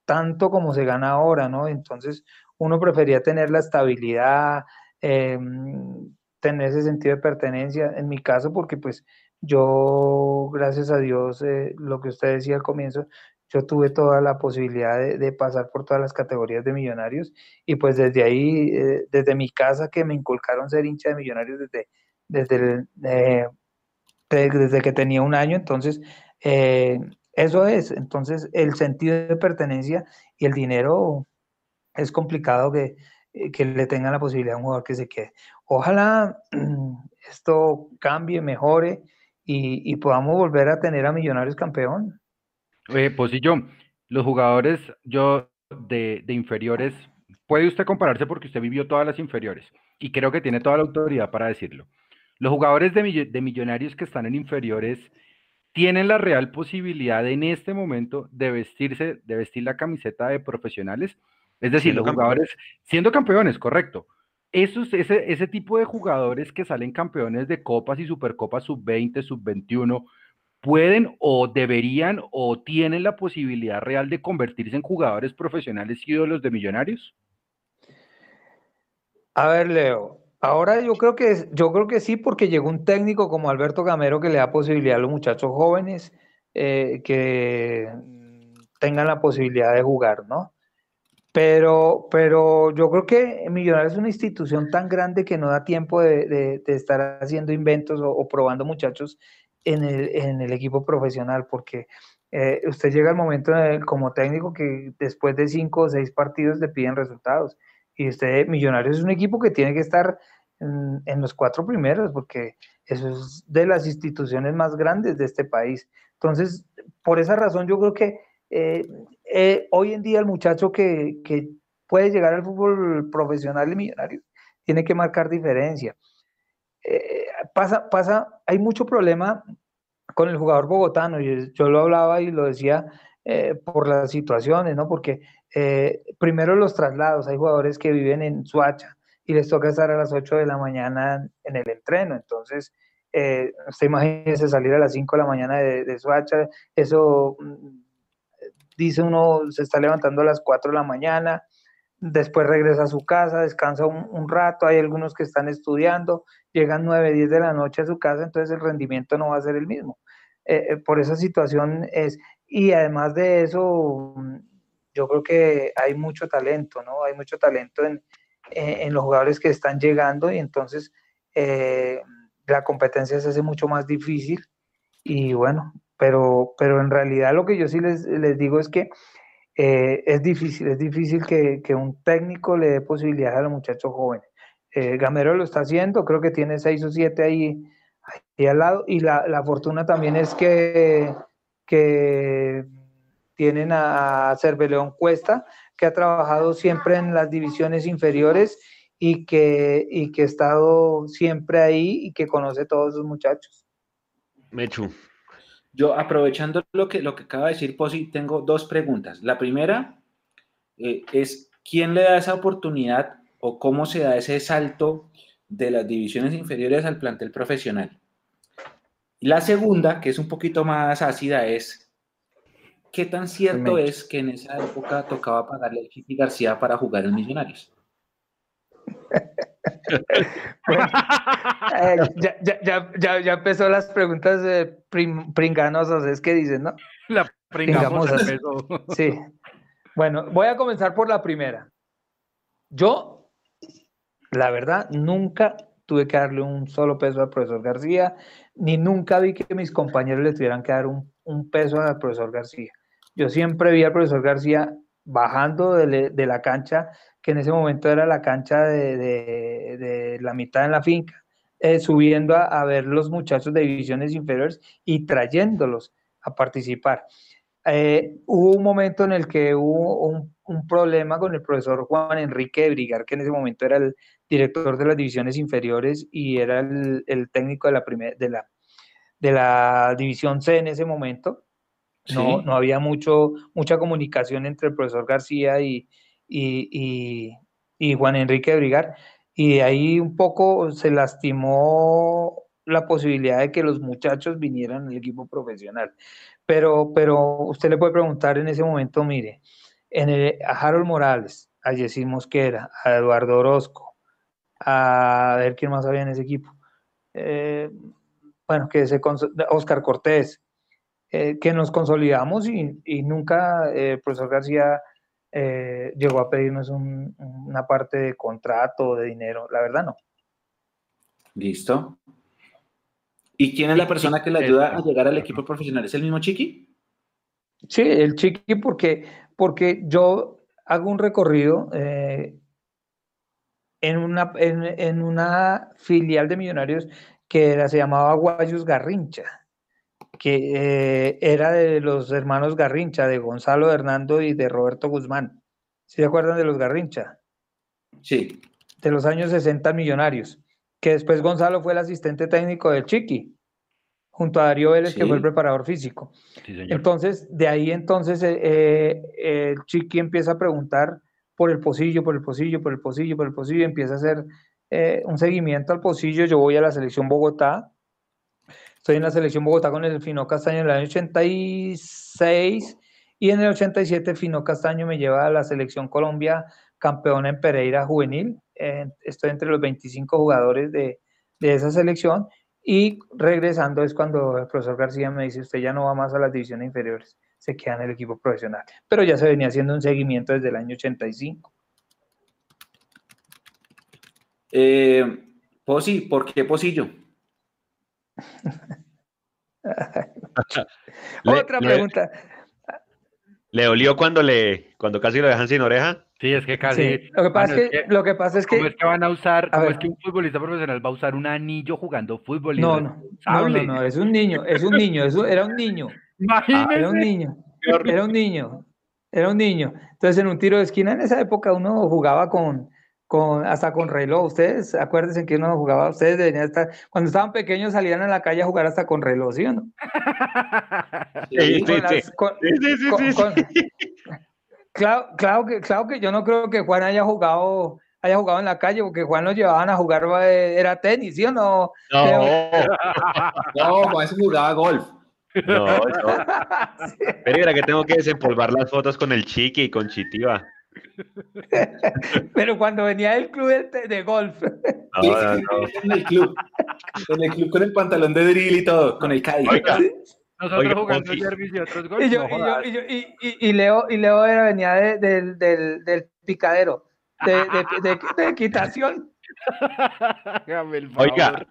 tanto como se gana ahora, ¿no? Entonces, uno prefería tener la estabilidad, eh, tener ese sentido de pertenencia. En mi caso, porque pues yo, gracias a Dios, eh, lo que usted decía al comienzo, yo tuve toda la posibilidad de, pasar por todas las categorías de millonarios y pues desde ahí, eh, desde mi casa que me inculcaron ser hincha de millonarios desde, desde, eh, desde que tenía un año, entonces eh, eso es, entonces el sentido de pertenencia y el dinero es complicado que, que le tengan la posibilidad a un jugador que se quede. Ojalá esto cambie, mejore y, y podamos volver a tener a Millonarios campeón. Eh, pues sí, yo, los jugadores, yo de, de, inferiores, puede usted compararse porque usted vivió todas las inferiores y creo que tiene toda la autoridad para decirlo. Los jugadores de, de millonarios que están en inferiores tienen la real posibilidad en este momento de vestirse, de vestir la camiseta de profesionales, es decir, siendo los jugadores campeones. siendo campeones, correcto. Esos, ese, ese tipo de jugadores que salen campeones de copas y supercopas sub-20, sub-21, pueden o deberían o tienen la posibilidad real de convertirse en jugadores profesionales ídolos de millonarios? A ver, Leo, ahora yo creo que yo creo que sí, porque llegó un técnico como Alberto Gamero que le da posibilidad a los muchachos jóvenes eh, que tengan la posibilidad de jugar, ¿no? Pero, pero yo creo que Millonarios es una institución tan grande que no da tiempo de, estar haciendo inventos o, probando muchachos en el, en el equipo profesional, porque eh, usted llega al momento el, como técnico que después de cinco o seis partidos le piden resultados. Y usted, Millonarios, es un equipo que tiene que estar en, en, los cuatro primeros, porque eso es de las instituciones más grandes de este país. Entonces, por esa razón, yo creo que eh, eh, hoy en día el muchacho que, que, puede llegar al fútbol profesional de Millonarios tiene que marcar diferencia. Eh, pasa, pasa, hay mucho problema con el jugador bogotano, y yo lo hablaba y lo decía eh, por las situaciones, ¿no? Porque eh, primero los traslados, hay jugadores que viven en Suacha y les toca estar a las 8 de la mañana en el entreno, entonces, eh, usted imagínese salir a las 5 de la mañana de, de Suacha, eso mm, dice uno, se está levantando a las 4 de la mañana, después regresa a su casa, descansa un, rato, hay algunos que están estudiando, llegan 9, 10 de la noche a su casa, entonces el rendimiento no va a ser el mismo. Eh, eh, por esa situación es, y además de eso, yo creo que hay mucho talento, ¿no? Hay mucho talento en, en los jugadores que están llegando y entonces eh, la competencia se hace mucho más difícil y bueno, pero, pero en realidad lo que yo sí les, les digo es que eh, es difícil, es difícil que, que, un técnico le dé posibilidades a los muchachos jóvenes. Eh, Gamero lo está haciendo, creo que tiene seis o siete ahí, ahí al lado, y la, la, fortuna también es que, que tienen a Cerveleón Cuesta, que ha trabajado siempre en las divisiones inferiores y que, y que ha estado siempre ahí y que conoce a todos esos muchachos. Mechu, yo, aprovechando lo que, lo que acaba de decir Posi, tengo dos preguntas. La primera eh, es, ¿quién le da esa oportunidad o cómo se da ese salto de las divisiones inferiores al plantel profesional? Y la segunda, que es un poquito más ácida, es, ¿qué tan cierto es que en esa época tocaba pagarle a Chiqui García para jugar en Millonarios? Bueno, eh, ya, ya, ya, ya, empezó las preguntas eh, prim, pringanosas, es que dicen, ¿no? La pringamosas. Sí. Bueno, voy a comenzar por la primera. Yo, la verdad, nunca tuve que darle un solo peso al profesor García, ni nunca vi que mis compañeros le tuvieran que dar un, un peso al profesor García. yo siempre vi al profesor García bajando de, la cancha, que en ese momento era la cancha de, la mitad en la finca, eh, subiendo a, ver los muchachos de divisiones inferiores y trayéndolos a participar. Eh, hubo un momento en el que hubo un, problema con el profesor Juan Enrique Brigar, que en ese momento era el director de las divisiones inferiores y era el, técnico de la, la, de la división C en ese momento. No, no había mucho, mucha comunicación entre el profesor García y, y, y, Juan Enrique Brigar. Y ahí un poco se lastimó la posibilidad de que los muchachos vinieran al equipo profesional. Pero, pero usted le puede preguntar en ese momento, mire, en a Harold Morales, a Jessy Mosquera, a Eduardo Orozco, a, ver quién más había en ese equipo. Eh, bueno, que se Oscar Cortés, eh, que nos consolidamos y, nunca eh, el profesor García eh, llegó a pedirnos una parte de contrato, de dinero, la verdad no. Listo. ¿Y quién es la persona que le ayuda a llegar al equipo profesional? ¿Es el mismo Chiqui? Sí, el Chiqui porque, porque yo hago un recorrido en, una, en, una filial de millonarios que era, se llamaba Guayus Garrincha que eh, era de los hermanos Garrincha, de Gonzalo Hernando y de Roberto Guzmán. ¿Se acuerdan de los Garrincha? Sí. De los años 60 millonarios, que después Gonzalo fue el asistente técnico del Chiqui, junto a Darío Vélez, que fue el preparador físico. entonces, de ahí entonces eh, eh, el Chiqui empieza a preguntar por el pocillo, por el pocillo, por el pocillo, por el pocillo, empieza a hacer un seguimiento al pocillo. Yo voy a la selección Bogotá, Estoy en la selección Bogotá con el Fino Castaño en el año 86 y en el 87 Fino Castaño me lleva a la selección Colombia campeona en Pereira juvenil. estoy entre los 25 jugadores de, de esa selección y regresando es cuando el profesor García me dice, usted ya no va más a las divisiones inferiores, se queda en el equipo profesional. Pero ya se venía haciendo un seguimiento desde el año 85. Eh, Posi, ¿por qué Posillo? Otra pregunta. ¿Le dolió cuando le cuando casi lo dejan sin oreja? Sí, es que casi. Lo, que pasa es que, lo que pasa es que. ¿Cómo es que van a usar? ¿Cómo es que un futbolista profesional va a usar un anillo jugando fútbol? No, no, no, no, es un niño, es un niño, eso era un niño. era un niño. Era un niño. Era un niño. Entonces, en un tiro de esquina, en esa época uno jugaba con, con, hasta con reloj. Ustedes, acuérdense que uno jugaba, ustedes deberían estar, cuando estaban pequeños salían a la calle a jugar hasta con reloj, ¿sí o no? Sí, sí, sí. Claro, claro, que, claro que yo no creo que Juan haya jugado haya jugado en la calle, porque Juan lo llevaban a jugar, eh, era tenis, ¿sí o no? No, no, Juan se jugaba golf. No, no. Pero mira que tengo que desempolvar las fotos con el Chiqui y con Chitiva. Pero cuando venía del club de, golf. En el club. En el club con el pantalón de drill y todo, con el Cádiz. Nosotros jugando y otros golf. Y, Leo, y Leo era, venía del, del, picadero, de, de, equitación. Oiga,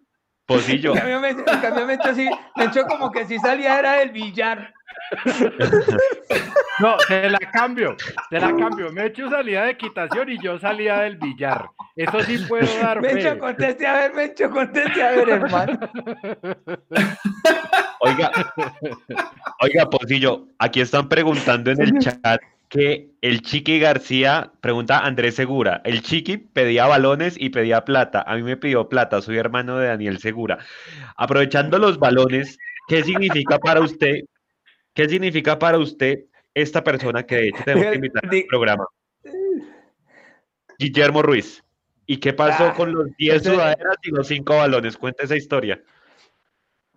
Pocillo. En cambio, me, así, me echó como que si salía era del billar. No, se la cambio, se la cambio. Mecho salía de equitación y yo salía del billar. Eso sí puedo dar. Mecho, conteste a ver, Mecho, conteste a ver, hermano. Oiga, oiga, Pocillo, aquí están preguntando en el chat que el Chiqui García, pregunta Andrés Segura, el Chiqui pedía balones y pedía plata. A mí me pidió plata, soy hermano de Daniel Segura. Aprovechando los balones, ¿qué significa para usted ¿Qué significa para usted esta persona que de hecho tenemos que invitar al programa? Guillermo Ruiz. ¿Y qué pasó ah, con los 10 sudaderas y los 5 balones? Cuenta esa historia.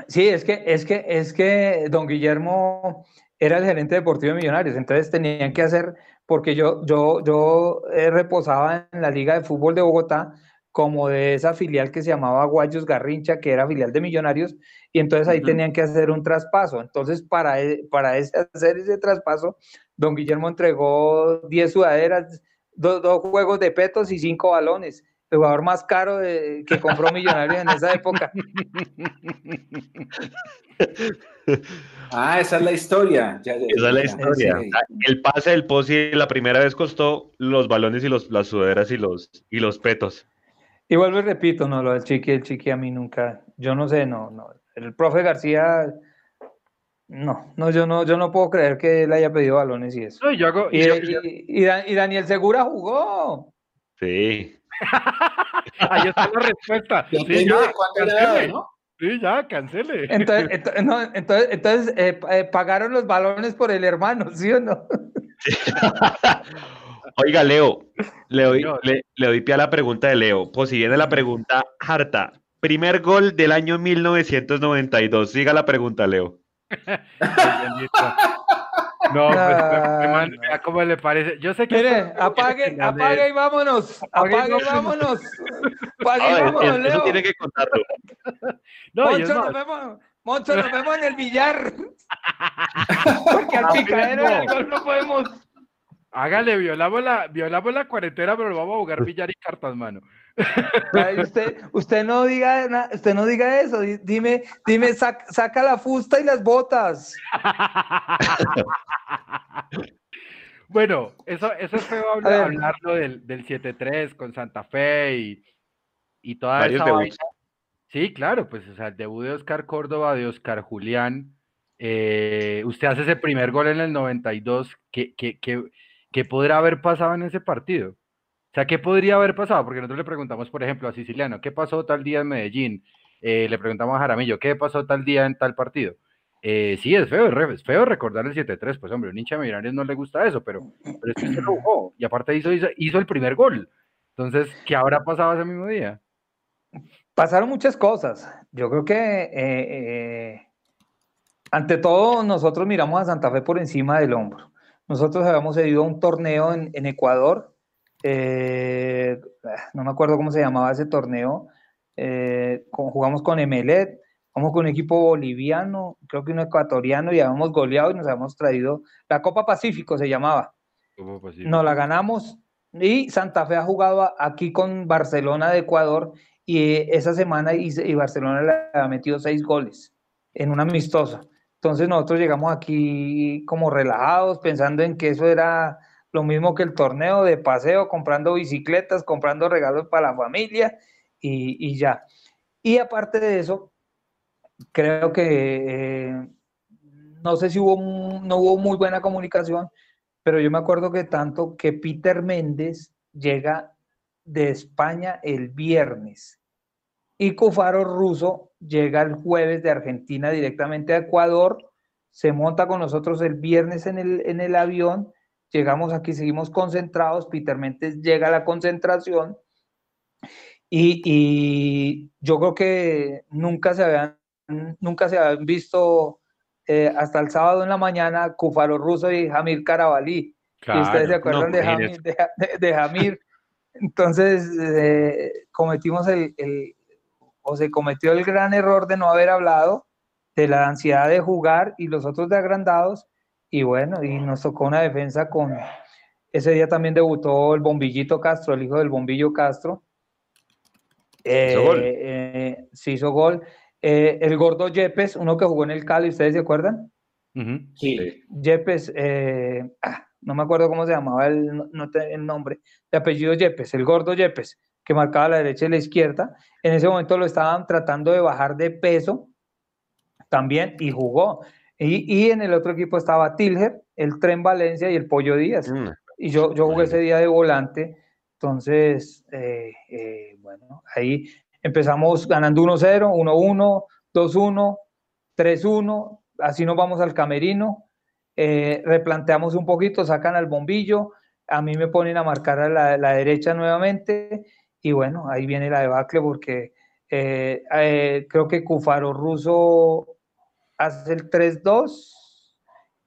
Sí, es que, es que, es que don Guillermo era el gerente deportivo de Millonarios, entonces tenían que hacer, porque yo, yo, yo eh, reposaba en la Liga de Fútbol de Bogotá, como de esa filial que se llamaba Guayos Garrincha, que era filial de Millonarios, y entonces ahí tenían que hacer un traspaso. Entonces, para, e, para hacer ese traspaso, don Guillermo entregó 10 sudaderas, dos, juegos de petos y cinco balones. Jugador más caro de, que compró Millonarios en esa época. Ah, esa es la historia. esa es la historia. Ah, el pase del Posi la primera vez costó los balones y los, las suderas y los, y los petos. Y vuelvo y repito, no, lo del chiqui, el chiqui a mí nunca, yo no sé, no, no. El profe García, no, no, yo no, yo no puedo creer que él haya pedido balones y eso. y, Daniel Segura jugó. Sí. Ahí está la respuesta. Sí, ya, cancele, ¿no? Sí, ya, cancele. Entonces, no, entonces, entonces eh, eh, pagaron los balones por el hermano, ¿sí o no? Oiga, Leo, le doy, le, doy pie a la pregunta de Leo. Pues si viene la pregunta harta. Primer gol del año 1992. Siga la pregunta, Leo. No, pues, ¿cómo le parece? Yo sé que. Mire, apague, apague y vámonos. Apague y vámonos. Apague y vámonos, Leo. Eso tiene que contarlo. No, Moncho, nos vemos, Moncho, nos vemos en el billar. Porque al picadero gol no podemos. Hágale, violamos la, violamos la cuarentena, pero vamos a jugar billar y cartas, mano. usted, usted no diga usted no diga eso, dime, dime, saca la fusta y las botas. bueno, eso, eso es feo hablarlo del, del 7-3 con Santa Fe y, y toda esa vaina. Sí, claro, pues o sea, el debut de Oscar Córdoba, de Oscar Julián. Eh, usted hace ese primer gol en el 92. ¿Qué, qué, qué, qué podrá haber pasado en ese partido? O sea, ¿qué podría haber pasado? Porque nosotros le preguntamos, por ejemplo, a Siciliano, ¿qué pasó tal día en Medellín? Eh, le preguntamos a Jaramillo, ¿qué pasó tal día en tal partido? Eh, sí, es feo, es feo recordar el 7-3, pues hombre, un hincha de Millonarios no le gusta eso, pero, pero es que se lo jugó y aparte hizo, hizo, el primer gol. Entonces, ¿qué habrá pasado ese mismo día? Pasaron muchas cosas. Yo creo que eh, ante todo nosotros miramos a Santa Fe por encima del hombro. Nosotros habíamos ido a un torneo en, en Ecuador eh, no me acuerdo cómo se llamaba ese torneo, eh, jugamos con Emelet, jugamos con un equipo boliviano, creo que un ecuatoriano, y habíamos goleado y nos habíamos traído, la Copa Pacífico se llamaba. Nos la ganamos y Santa Fe ha jugado aquí con Barcelona de Ecuador y esa semana y, y Barcelona le ha metido seis goles en una amistosa. Entonces nosotros llegamos aquí como relajados, pensando en que eso era lo mismo que el torneo de paseo, comprando bicicletas, comprando regalos para la familia y, ya. Y aparte de eso, creo que eh, no sé si hubo, no hubo muy buena comunicación, pero yo me acuerdo que tanto que Peter Méndez llega de España el viernes y Cufaro Russo llega el jueves de Argentina directamente a Ecuador, se monta con nosotros el viernes en el, en el avión llegamos aquí, seguimos concentrados, Peter Mentes llega a la concentración y, yo creo que nunca se habían, nunca se habían visto eh, hasta el sábado en la mañana Cufaro Russo y Jamir Carabalí. ustedes se acuerdan de, Jamir, Entonces eh, cometimos el, o se cometió el gran error de no haber hablado de la ansiedad de jugar y los otros de agrandados y bueno, y nos tocó una defensa con... Ese día también debutó el Bombillito Castro, el hijo del Bombillo Castro. ¿Hizo gol? Eh, eh, sí, hizo gol. Eh, el gordo Yepes, uno que jugó en el Cali, ¿ustedes se acuerdan? Sí. Yepes, ah, no me acuerdo cómo se llamaba el, no, el nombre, de apellido Yepes, el gordo Yepes, que marcaba la derecha y la izquierda. En ese momento lo estaban tratando de bajar de peso también y jugó. Y, en el otro equipo estaba Tilger, el Tren Valencia y el Pollo Díaz. Mm. Y yo, yo jugué ese día de volante. Entonces, eh, eh, bueno, ahí empezamos ganando 1-0, 1-1, 2-1, 3-1. Así nos vamos al camerino. Eh, replanteamos un poquito, sacan al bombillo. A mí me ponen a marcar a la, la derecha nuevamente. Y bueno, ahí viene la debacle porque creo que Cufaro Russo hace el 3-2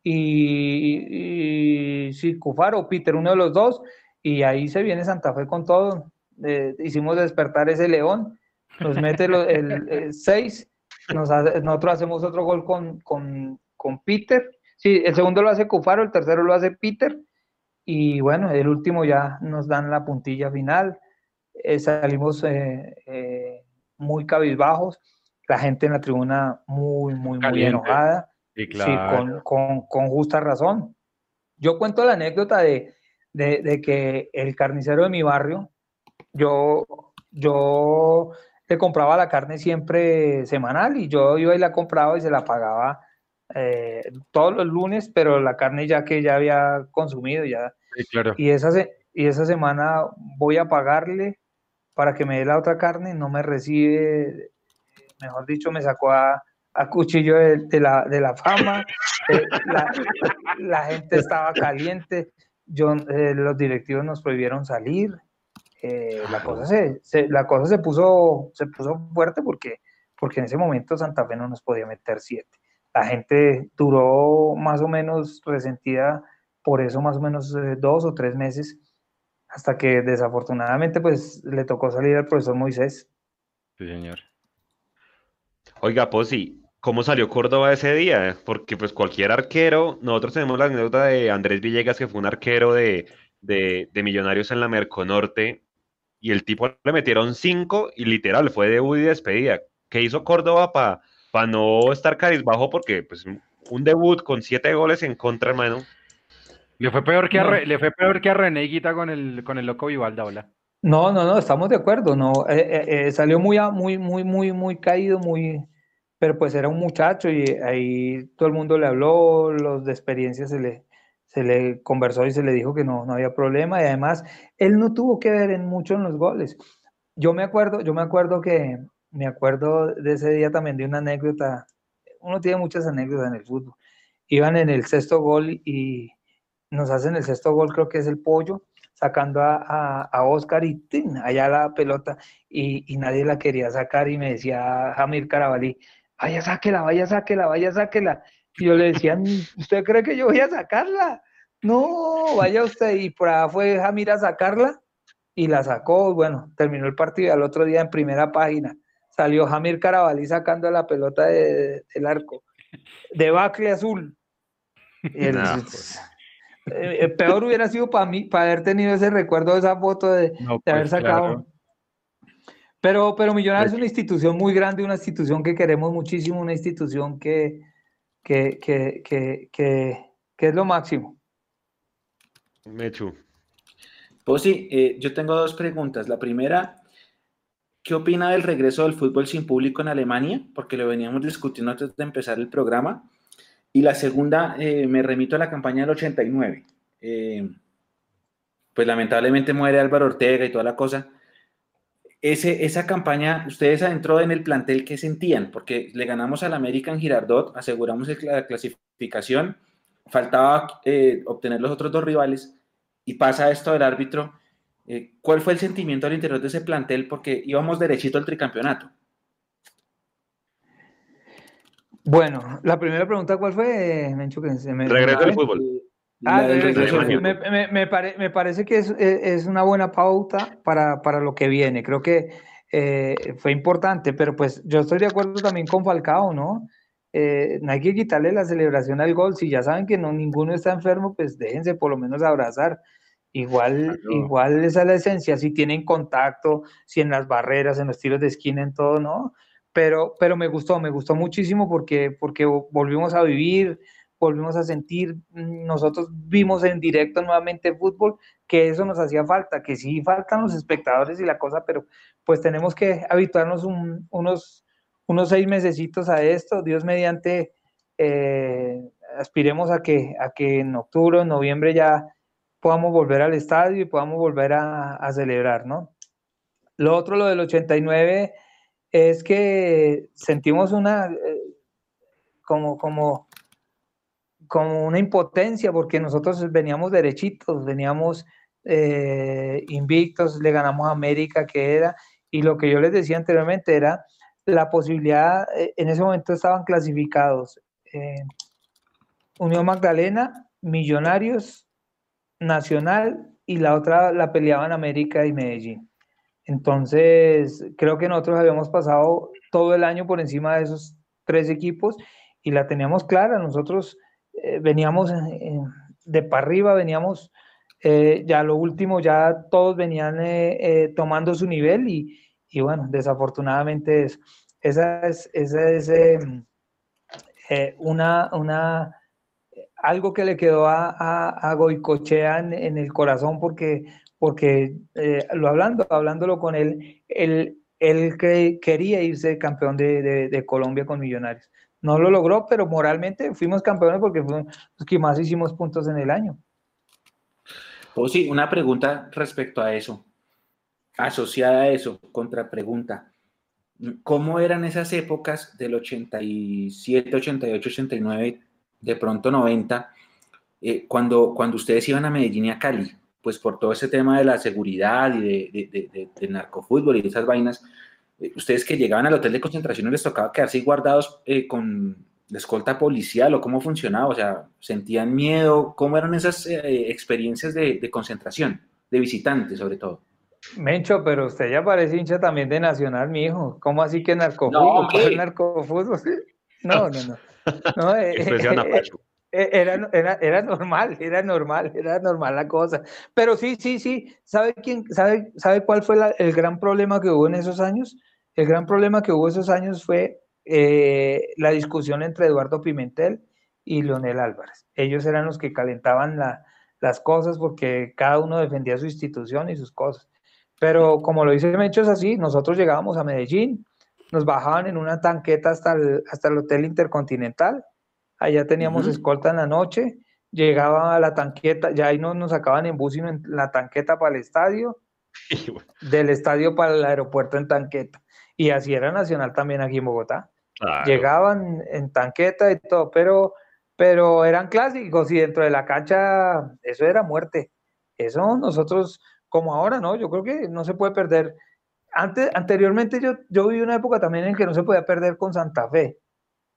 y, y sí, Cufaro Peter, uno de los dos, y ahí se viene Santa Fe con todo. Eh, hicimos despertar ese león, nos mete el 6, nosotros hacemos otro gol con, con, con, Peter. Sí, el segundo lo hace Cufaro, el tercero lo hace Peter, y bueno, el último ya nos dan la puntilla final. Eh, salimos eh, muy cabizbajos, la gente en la tribuna muy, muy, muy enojada, sí, con, con, con, justa razón. Yo cuento la anécdota de, de, de, que el carnicero de mi barrio, yo, yo le compraba la carne siempre semanal y yo iba y la compraba y se la pagaba eh, todos los lunes, pero la carne ya que ya había consumido ya. claro. Y esa, y esa semana voy a pagarle para que me dé la otra carne, no me recibe, mejor dicho, me sacó a, cuchillo de, la, de la fama, eh, la, gente estaba caliente, yo, eh, los directivos nos prohibieron salir, la, cosa se, la cosa se puso, se puso fuerte porque, porque en ese momento Santa Fe no nos podía meter siete. La gente duró más o menos resentida por eso más o menos eh, dos o tres meses, hasta que desafortunadamente pues le tocó salir al profesor Moisés. Sí, señor. Oiga, Posi, ¿cómo salió Córdoba ese día? Porque pues cualquier arquero, nosotros tenemos la anécdota de Andrés Villegas, que fue un arquero de, de, Millonarios en la Merconorte, y el tipo le metieron cinco y literal fue de y despedida. ¿Qué hizo Córdoba para para no estar carizbajo, porque pues un debut con siete goles en contra, hermano. Le fue peor que a, le fue peor que a René Guita con el, con el loco Vivalda, hola. No, no, no, estamos de acuerdo, no, eh, eh, eh, salió muy, muy, muy, muy, muy caído, muy, pero pues era un muchacho y ahí todo el mundo le habló, los de experiencia se le, se le conversó y se le dijo que no, no había problema y además él no tuvo que ver en mucho en los goles. Yo me acuerdo, yo me acuerdo que me acuerdo de ese día también de una anécdota. Uno tiene muchas anécdotas en el fútbol. Iban en el sexto gol y nos hacen el sexto gol, creo que es el pollo, sacando a, a, Oscar y allá la pelota y, nadie la quería sacar y me decía Jamir Carabalí, vaya sáquela, vaya sáquela, vaya sáquela. Y yo le decía, ¿usted cree que yo voy a sacarla? No, vaya usted. Y por ahí fue Jamir a sacarla y la sacó. Bueno, terminó el partido al otro día en primera página salió Jamir Carabalí sacando la pelota del arco, de Bacle Azul. El, pues. Eh, peor hubiera sido para mí, para haber tenido ese recuerdo de esa foto de, haber pues, sacado. Pero, pero Millonarios es una institución muy grande, una institución que queremos muchísimo, una institución que, que, que, que es lo máximo. Mechu. Pues sí, eh, yo tengo dos preguntas. La primera, ¿Qué opina del regreso del fútbol sin público en Alemania? Porque lo veníamos discutiendo antes de empezar el programa. Y la segunda, eh, me remito a la campaña del 89. Eh, pues lamentablemente muere Álvaro Ortega y toda la cosa. Esa campaña, ustedes adentro en el plantel, ¿qué sentían? Porque le ganamos al América en Girardot, aseguramos la clasificación, faltaba eh, obtener los otros dos rivales y pasa esto del árbitro ¿Cuál fue el sentimiento al interior de ese plantel? Porque íbamos derechito al tricampeonato. Bueno, la primera pregunta, ¿cuál fue, Mencho? Que me, regreso al fútbol. Ah, me, parece que es, una buena pauta para, lo que viene. Creo que eh, fue importante, pero pues yo estoy de acuerdo también con Falcao, ¿no? Eh, no hay que quitarle la celebración al gol. Si ya saben que no ninguno está enfermo, pues déjense por lo menos abrazar. Igual, igual esa es la esencia, si tienen contacto, si en las barreras, en los tiros de esquina, en todo, ¿no? Pero, pero me gustó, me gustó muchísimo porque, porque volvimos a vivir, volvimos a sentir, mm, nosotros vimos en directo nuevamente fútbol, que eso nos hacía falta, que sí faltan los espectadores y la cosa, pero pues tenemos que habituarnos unos, unos seis mesecitos a esto, Dios mediante, eh, aspiremos a que, a que en octubre, en noviembre ya podamos volver al estadio y podamos volver a, celebrar, ¿no? Lo otro, lo del 89, es que sentimos una, eh, como, como, como una impotencia, porque nosotros veníamos derechitos, veníamos eh, invictos, le ganamos a América, que era, y lo que yo les decía anteriormente era la posibilidad, eh, en ese momento estaban clasificados Unión Magdalena, Millonarios, Nacional y la otra la peleaban América y Medellín. Entonces, creo que nosotros habíamos pasado todo el año por encima de esos tres equipos y la teníamos clara. Nosotros eh, veníamos de para arriba, veníamos eh, ya lo último, ya todos venían eh, tomando su nivel y, y, bueno, desafortunadamente es, esa es, una, algo que le quedó a, a, Goicochea en, el corazón porque, porque lo hablando, hablándolo con él, él, él quería irse campeón de, de Colombia con Millonarios. No lo logró, pero moralmente fuimos campeones porque fuimos los que más hicimos puntos en el año. Oh, sí, una pregunta respecto a eso, asociada a eso, contrapregunta. ¿Cómo eran esas épocas del 87, 88, 89, de pronto 90, eh, cuando, cuando ustedes iban a Medellín y a Cali? Pues por todo ese tema de la seguridad y de, de, de narcofútbol y esas vainas, eh, ustedes que llegaban al hotel de concentración les tocaba quedarse guardados eh, con la escolta policial o cómo funcionaba, o sea, sentían miedo, cómo eran esas eh, experiencias de, concentración, de visitantes sobre todo. Mencho, pero usted ya parece hincha también de Nacional, mi hijo. ¿Cómo así que narcofútbol? No, narcofútbol? No, no, no. no era, era, era, normal, era normal, era normal la cosa. Pero sí, sí, sí. ¿Sabe quién, sabe, sabe cuál fue el gran problema que hubo en esos años? El gran problema que hubo esos años fue eh, la discusión entre Eduardo Pimentel y Leonel Álvarez. Ellos eran los que calentaban las cosas porque cada uno defendía su institución y sus cosas. Pero como lo dice Mecho, es así, nosotros llegábamos a Medellín, nos bajaban en una tanqueta hasta el, hasta el Hotel Intercontinental, allá teníamos escolta en la noche, llegaba a la tanqueta, ya ahí no nos sacaban en bus, sino en la tanqueta para el estadio, del estadio para el aeropuerto en tanqueta. Y así era Nacional también aquí en Bogotá. Llegaban en tanqueta y todo, pero, pero eran clásicos y dentro de la cancha eso era muerte. Eso nosotros, como ahora, ¿no? Yo creo que no se puede perder. Antes, anteriormente yo, yo viví una época también en que no se podía perder con Santa Fe,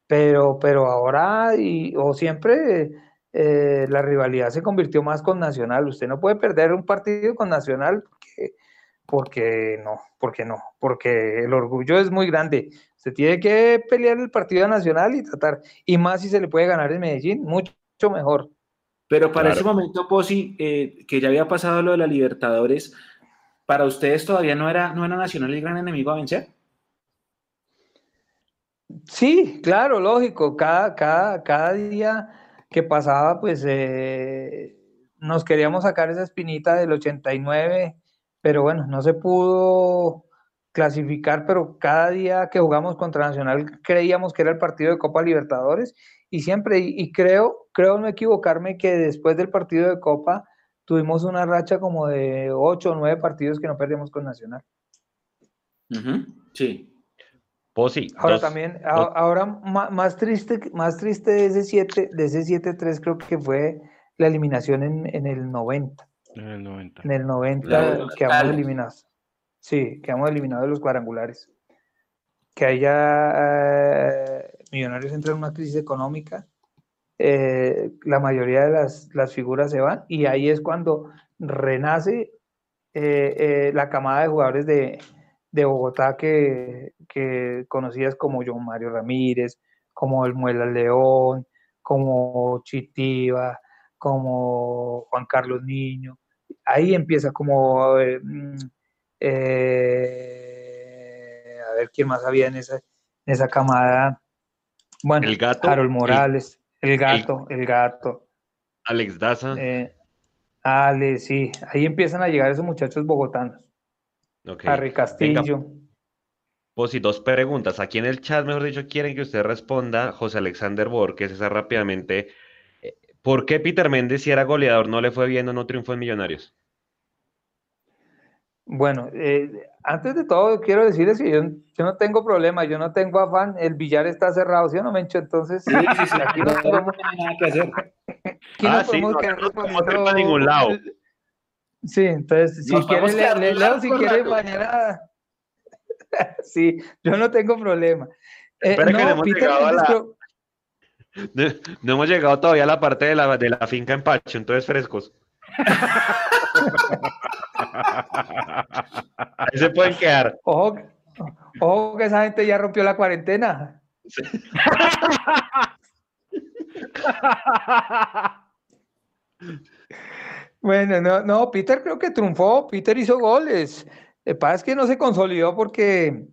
pero, pero ahora y, o siempre eh, la rivalidad se convirtió más con Nacional. Usted no puede perder un partido con Nacional porque porque no, porque no, porque el orgullo es muy grande. Se tiene que pelear el partido nacional y tratar, y más si se le puede ganar en Medellín, mucho mejor. Pero para ese momento, Posi, eh, que ya había pasado lo de la Libertadores, ¿para ustedes todavía no era, no era Nacional el gran enemigo a vencer? Sí, claro, lógico. Cada, cada, cada día que pasaba, pues eh, nos queríamos sacar esa espinita del 89 pero bueno, no se pudo clasificar, pero cada día que jugamos contra Nacional creíamos que era el partido de Copa Libertadores y siempre, y, creo, creo no equivocarme que después del partido de Copa tuvimos una racha como de ocho o nueve partidos que no perdimos con Nacional. Sí. Ahora también, ahora más triste, más triste de ese 7, de ese 7-3 creo que fue la eliminación en, en el 90. En el 90. En el 90 quedamos eliminados. Sí, quedamos eliminados de los cuadrangulares. Que haya eh, Millonarios entra en una crisis económica, eh, la mayoría de las, las, figuras se van y ahí es cuando renace eh, la camada de jugadores de, de Bogotá que, que, conocidas como John Mario Ramírez, como el Muela León, como Chitiva, como Juan Carlos Niño, ahí empieza como, eh, mm, eh, a ver quién más había en esa, en esa camada. Bueno, el gato, Harold Morales, el, gato, el, gato. Alex Daza. Eh, Ale, sí, ahí empiezan a llegar esos muchachos bogotanos. Harry Castillo. Pues sí, dos preguntas. Aquí en el chat, mejor dicho, quieren que usted responda, José Alexander Borges, esa rápidamente. ¿Por qué Peter Méndez, si era goleador, no le fue bien o no triunfó en Millonarios? Bueno, eh, antes de todo quiero decirles que yo, no tengo problema, yo no tengo afán, el billar está cerrado, ¿sí o no, Mencho? Entonces, sí, sí, sí, aquí no podemos nada que hacer. Aquí ah, no sí, podemos no, no ningún lado. Sí, entonces, si quiere, le, le, leo, si quiere mañana. sí, yo no tengo problema. Eh, no, Peter Méndez, no, hemos llegado todavía a la parte de la, de la finca en Pacho, entonces frescos. Ahí se pueden quedar. Ojo, ojo que esa gente ya rompió la cuarentena. Bueno, no, no, Peter creo que triunfó, Peter hizo goles. Que pasa es que no se consolidó porque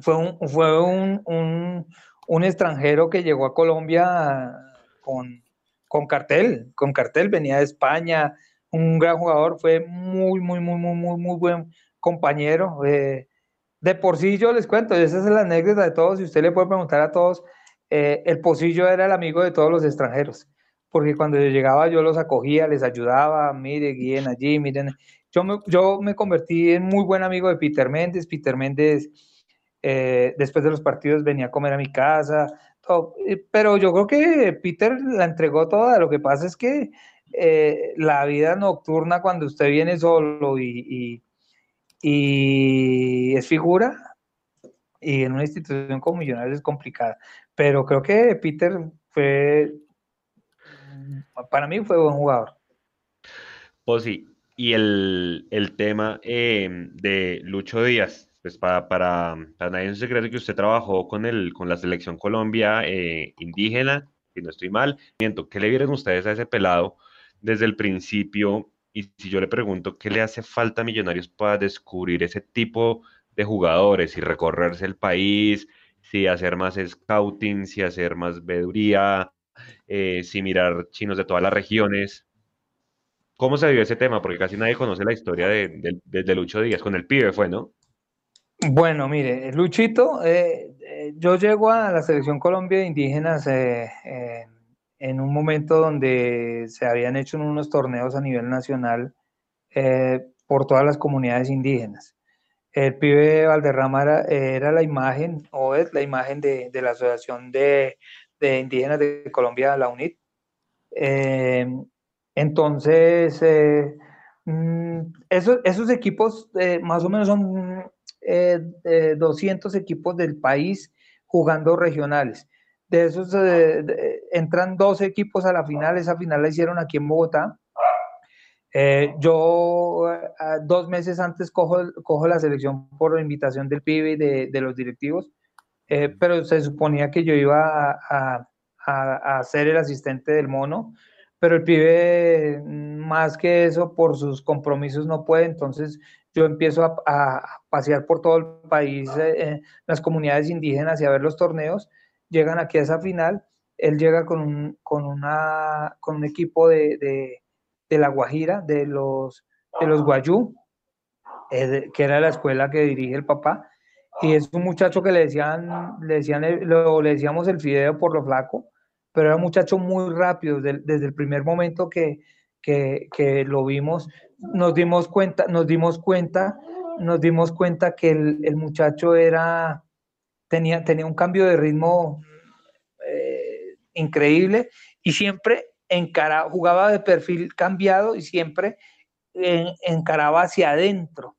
fue un, fue un, un, un extranjero que llegó a Colombia con, con cartel, con cartel, venía de España, un gran jugador, fue muy, muy, muy, muy, muy, muy buen compañero. Eh, de por sí yo les cuento, esa es la anécdota de todos, y usted le puede preguntar a todos, eh, el Pocillo era el amigo de todos los extranjeros, porque cuando yo llegaba yo los acogía, les ayudaba, mire, guíen allí, miren. Yo me, yo me convertí en muy buen amigo de Peter Méndez, Peter Méndez eh, después de los partidos venía a comer a mi casa, pero yo creo que Peter la entregó toda, lo que pasa es que eh, la vida nocturna cuando usted viene solo y, y, es figura y en una institución como Millonarios es complicada. Pero creo que Peter fue, para mí fue buen jugador. Pues sí, y el, el tema eh, de Lucho Díaz, pues para, para, nadie es un secreto que usted trabajó con, el, con la selección Colombia eh, indígena, si no estoy mal. ¿Qué le vieron ustedes a ese pelado? desde el principio. Y si yo le pregunto qué le hace falta a Millonarios para descubrir ese tipo de jugadores y recorrerse el país, si hacer más scouting, si hacer más veduría, eh, mirar chinos de todas las regiones. ¿Cómo se vive ese tema? Porque casi nadie conoce la historia de, de, Lucho Díaz. Con el pibe fue, ¿no? Bueno, mire, Luchito, eh, eh, yo llego a la selección Colombia de indígenas en un momento donde se habían hecho unos torneos a nivel nacional eh, por todas las comunidades indígenas. El pibe Valderrama era, la imagen, o es la imagen de, la Asociación de, Indígenas de Colombia, la UNIT. Eh, entonces, eh, mm, esos, equipos más o menos son 200 equipos del país jugando regionales. De esos eh, entran dos equipos a la final, esa final la hicieron aquí en Bogotá. Eh, yo eh, dos meses antes cojo, cojo, la selección por invitación del PIB y de, los directivos, pero se suponía que yo iba a, a, ser el asistente del mono, pero el pibe más que eso por sus compromisos no puede, entonces yo empiezo a, a pasear por todo el país, las comunidades indígenas y a ver los torneos. Llegan aquí a esa final, él llega con un, con una, con un equipo de, de, La Guajira, de los, de los Guayú, eh, que era la escuela que dirige el papá, y es un muchacho que le decían, le decían, lo, le decíamos el fideo por lo flaco, pero era un muchacho muy rápido, desde, el primer momento que, que, que, lo vimos, nos dimos cuenta, nos dimos cuenta, nos dimos cuenta que el, el muchacho era, tenía, tenía un cambio de ritmo eh, increíble y siempre encaraba, jugaba de perfil cambiado y siempre encaraba hacia adentro,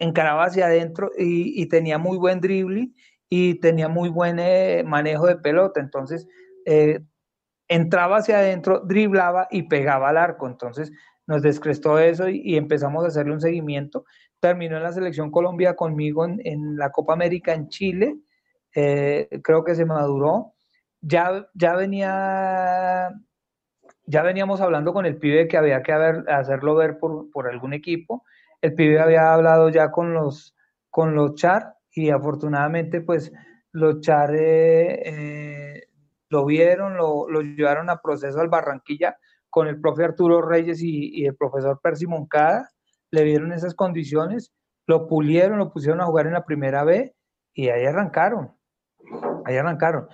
encaraba hacia adentro y, tenía muy buen dribbling y tenía muy buen eh, manejo de pelota, entonces eh, entraba hacia adentro, driblaba y pegaba al arco, entonces nos descrestó eso y, empezamos a hacerle un seguimiento. Terminó en la selección Colombia conmigo en, la Copa América en Chile, eh, creo que se maduró. Ya, ya venía, ya veníamos hablando con el pibe que había que hacerlo ver por, algún equipo. El pibe había hablado ya con los, con los char y afortunadamente pues los char eh, eh, lo vieron, lo, llevaron a proceso al Barranquilla con el profe Arturo Reyes y, el profesor Percy Moncada, le dieron esas condiciones, lo pulieron, lo pusieron a jugar en la primera B y ahí arrancaron ahí arrancaron.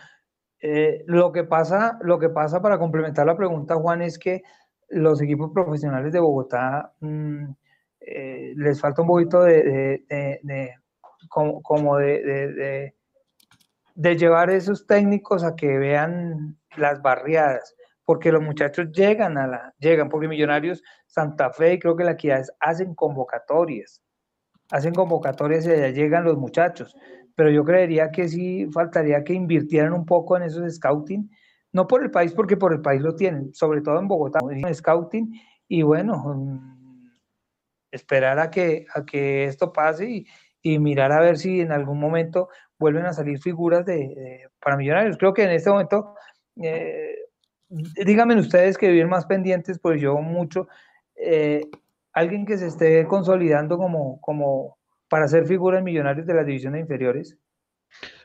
Eh, lo, que pasa, lo que pasa para complementar la pregunta, Juan, es que los equipos profesionales de Bogotá mm, eh, les falta un poquito de, como, de, de, llevar esos técnicos a que vean las barriadas, porque los muchachos llegan a la, llegan, porque Millonarios, Santa Fe y creo que la Equidad hacen convocatorias, hacen convocatorias y allá llegan los muchachos pero yo creería que sí faltaría que invirtieran un poco en esos scouting, no por el país, porque por el país lo tienen, sobre todo en Bogotá, en scouting, y bueno, mm, esperar a que, a que esto pase y, mirar a ver si en algún momento vuelven a salir figuras de, para millonarios. Creo que en este momento, eh, díganme ustedes que vivir más pendientes, pues yo mucho, eh, alguien que se esté consolidando como, como para ser figura en Millonarios de las divisiones inferiores?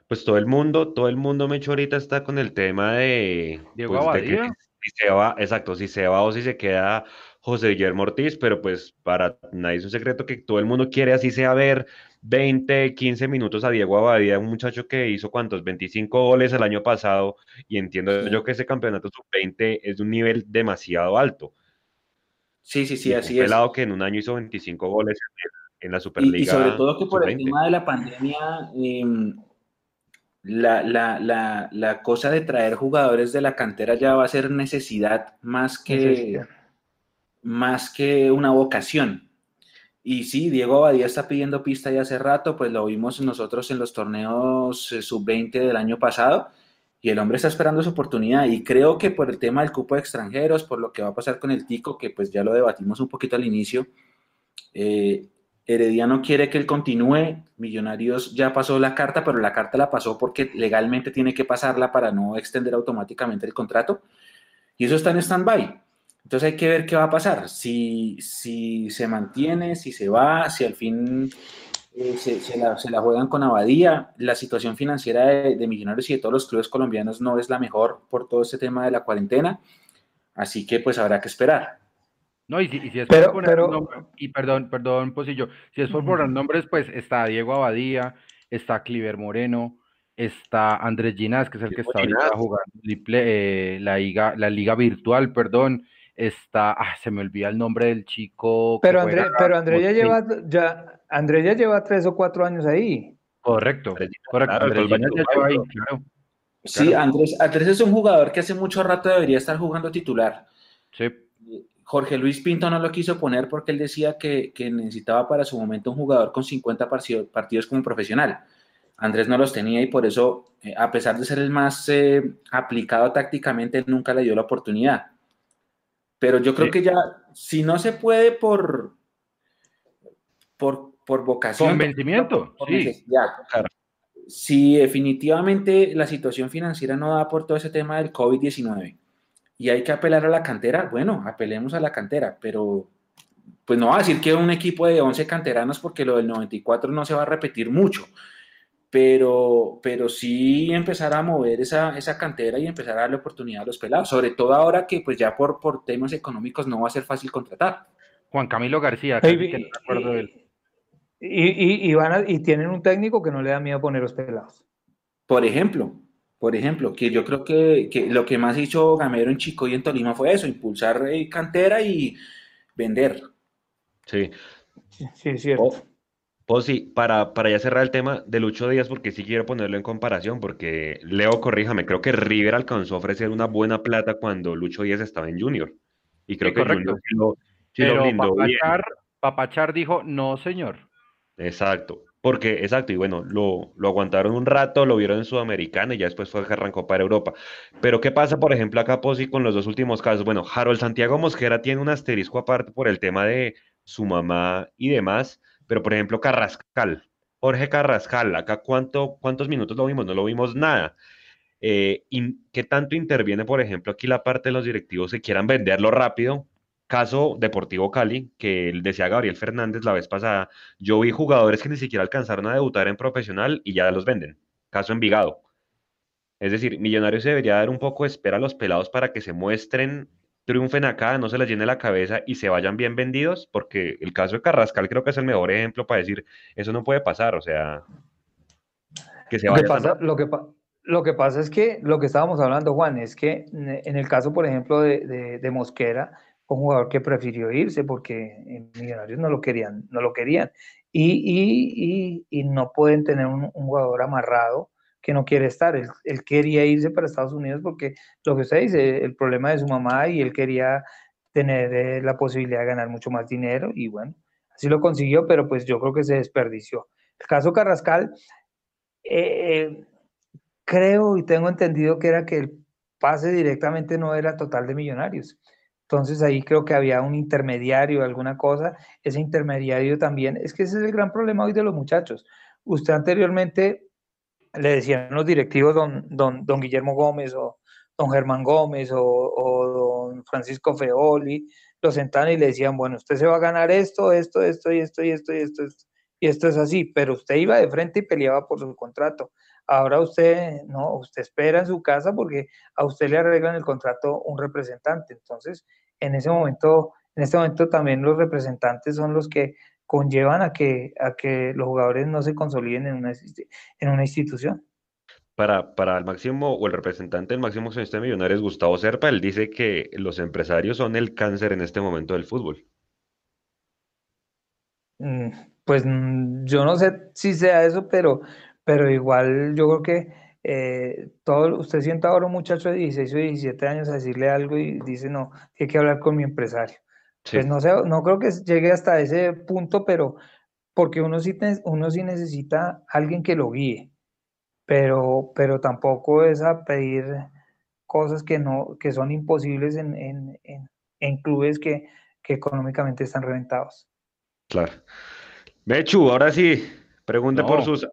Pues todo el mundo, todo el mundo, me ahorita está con el tema de, Diego pues, de que Abadía. si se va, exacto, si se va o si se queda José Guillermo Ortiz, pero pues para nadie es un secreto que todo el mundo quiere así sea ver 20, 15 minutos a Diego Abadía, un muchacho que hizo cuántos, 25 goles el año pasado, y entiendo yo que ese campeonato sub-20 es de un nivel demasiado alto. Sí, sí, sí, Y un así es. pelado que en un año hizo 25 goles en, en la Superliga. y sobre todo que por el sub-20. tema de la pandemia, em, la, la, la, la cosa de traer jugadores de la cantera ya va a ser necesidad más que, Necesidad. Más que una vocación. Y sí, Diego Abadía está pidiendo pista ya hace rato, pues lo vimos nosotros en los torneos eh, sub-20 del año pasado, y el hombre está esperando su oportunidad. Y creo que por el tema del cupo de extranjeros, por lo que va a pasar con el Tico, que pues ya lo debatimos un poquito al inicio, eh, Herediano quiere que él continúe. Millonarios ya pasó la carta, pero la carta la pasó porque legalmente tiene que pasarla para no extender automáticamente el contrato. Y eso está en stand-by. Entonces hay que ver qué va a pasar. Si, si se mantiene, si se va, si al fin eh, se, se la, se la juegan con Abadía. La situación financiera de, de Millonarios y de todos los clubes colombianos no es la mejor por todo este tema de la cuarentena. Así que pues habrá que esperar. No, y si, y si es Pero- por poner pero- nombre- y perdón, perdón, Pocillo, si es por poner nombres, pues está Diego Abadía, está Cliver Moreno, está Andrés Ginás, que es el que está ahorita jugando eh, la, liga, la liga virtual, perdón, está, ah, se me olvida el nombre del chico. Pero André, pero André ya lleva, ya, André ya lleva tres o cuatro años ahí. Correcto, correcto, claro, ya lleva ahí, claro, Sí, Claro. Andrés, Andrés es un jugador que hace mucho rato debería estar jugando titular. sí. Jorge Luis Pinto no lo quiso poner porque él decía que, que necesitaba para su momento un jugador con 50 partido- partidos como profesional. Andrés no los tenía y por eso, eh, a pesar de ser el más eh, aplicado tácticamente, nunca le dio la oportunidad. Pero yo creo Sí. que ya, si no se puede por, por, por vocación, Convencimiento, por sí. Claro. Si definitivamente la situación financiera no da por todo ese tema del COVID-19 y hay que apelar a la cantera, bueno, apelemos a la cantera, pero pues no va a decir que un equipo de 11 canteranos porque lo del 94 no se va a repetir mucho, pero, pero sí empezar a mover esa, esa cantera y empezar a darle oportunidad a los pelados, sobre todo ahora que pues ya por, por temas económicos no va a ser fácil contratar. Juan Camilo García, casi Y, que no me acuerdo de él. y- y- y van a- y tienen un técnico que no le da miedo poner los pelados. Por ejemplo, por ejemplo, que yo creo que, que lo que más hizo Gamero en Chico y en Tolima fue eso, impulsar eh, cantera y vender. Sí. Sí, sí, es cierto. Oh, Pues sí, para, para ya cerrar el tema de Lucho Díaz, porque sí quiero ponerlo en comparación, porque Leo, corríjame, creo que River alcanzó a ofrecer una buena plata cuando Lucho Díaz estaba en Junior. Y creo Sí, que correcto. Junior sí lo, sí lo Pero bien. Papachar, Papachar dijo, no, señor. Exacto, porque, exacto, y bueno, lo, lo aguantaron un rato, lo vieron en Sudamericana y ya después fue que arrancó para Europa. Pero, ¿qué pasa, por ejemplo, acá, Posi, con los dos últimos casos? Bueno, Harold Santiago Mosquera tiene un asterisco aparte por el tema de su mamá y demás, pero, por ejemplo, Carrascal, Jorge Carrascal, acá, ¿cuánto, cuántos minutos lo vimos? No lo vimos nada. Eh, ¿qué tanto interviene, por ejemplo, aquí la parte de los directivos que quieran venderlo rápido? Caso Deportivo Cali, que decía Gabriel Fernández la vez pasada, yo vi jugadores que ni siquiera alcanzaron a debutar en profesional y ya los venden. Caso Envigado. Es decir, Millonarios debería dar un poco de espera a los pelados para que se muestren, triunfen acá, no se les llene la cabeza y se vayan bien vendidos, porque el caso de Carrascal creo que es el mejor ejemplo para decir, eso no puede pasar, o sea, que se Lo que, vaya pasa, lo, que, pa- lo que pasa es que lo que estábamos hablando, Juan, es que en el caso, por ejemplo, de, de- de Mosquera, un jugador que prefirió irse porque en Millonarios no lo querían, no lo querían. Y, y- y- y no pueden tener un, un jugador amarrado que no quiere estar. Él, él quería irse para Estados Unidos porque lo que usted dice, el problema de su mamá y él quería tener eh, la posibilidad de ganar mucho más dinero y bueno, así lo consiguió, pero pues yo creo que se desperdició. El caso Carrascal, eh, creo y tengo entendido que era que el pase directamente no era total de millonarios. Entonces ahí creo que había un intermediario, alguna cosa. Ese intermediario también, es que ese es el gran problema hoy de los muchachos. Usted anteriormente le decían los directivos don, don, don Guillermo Gómez o don Germán Gómez o, o don Francisco Feoli, lo sentaban y le decían, bueno, usted se va a ganar esto, esto, esto y esto y esto y esto, y esto es así, pero usted iba de frente y peleaba por su contrato. Ahora usted no, usted espera en su casa porque a usted le arreglan el contrato un representante. Entonces, en ese momento, en este momento también los representantes son los que conllevan a que, a que los jugadores no se consoliden en una, en una institución. Para, para el máximo o el representante del máximo accionista de Millonarios, Gustavo Serpa, él dice que los empresarios son el cáncer en este momento del fútbol. Mm, pues mm, yo no sé si sea eso, pero, pero igual yo creo que eh, todo, usted sienta ahora un muchacho de 16 o 17 años a decirle algo y dice, no, tiene que hablar con mi empresario. Pues no sé, no creo que llegue hasta ese punto, pero porque uno sí, uno sí necesita alguien que lo guíe, pero, pero tampoco es a pedir cosas que, no, que son imposibles en, en, en, clubes que, que económicamente están reventados. Claro. Mechu, ahora sí, pregunte por sus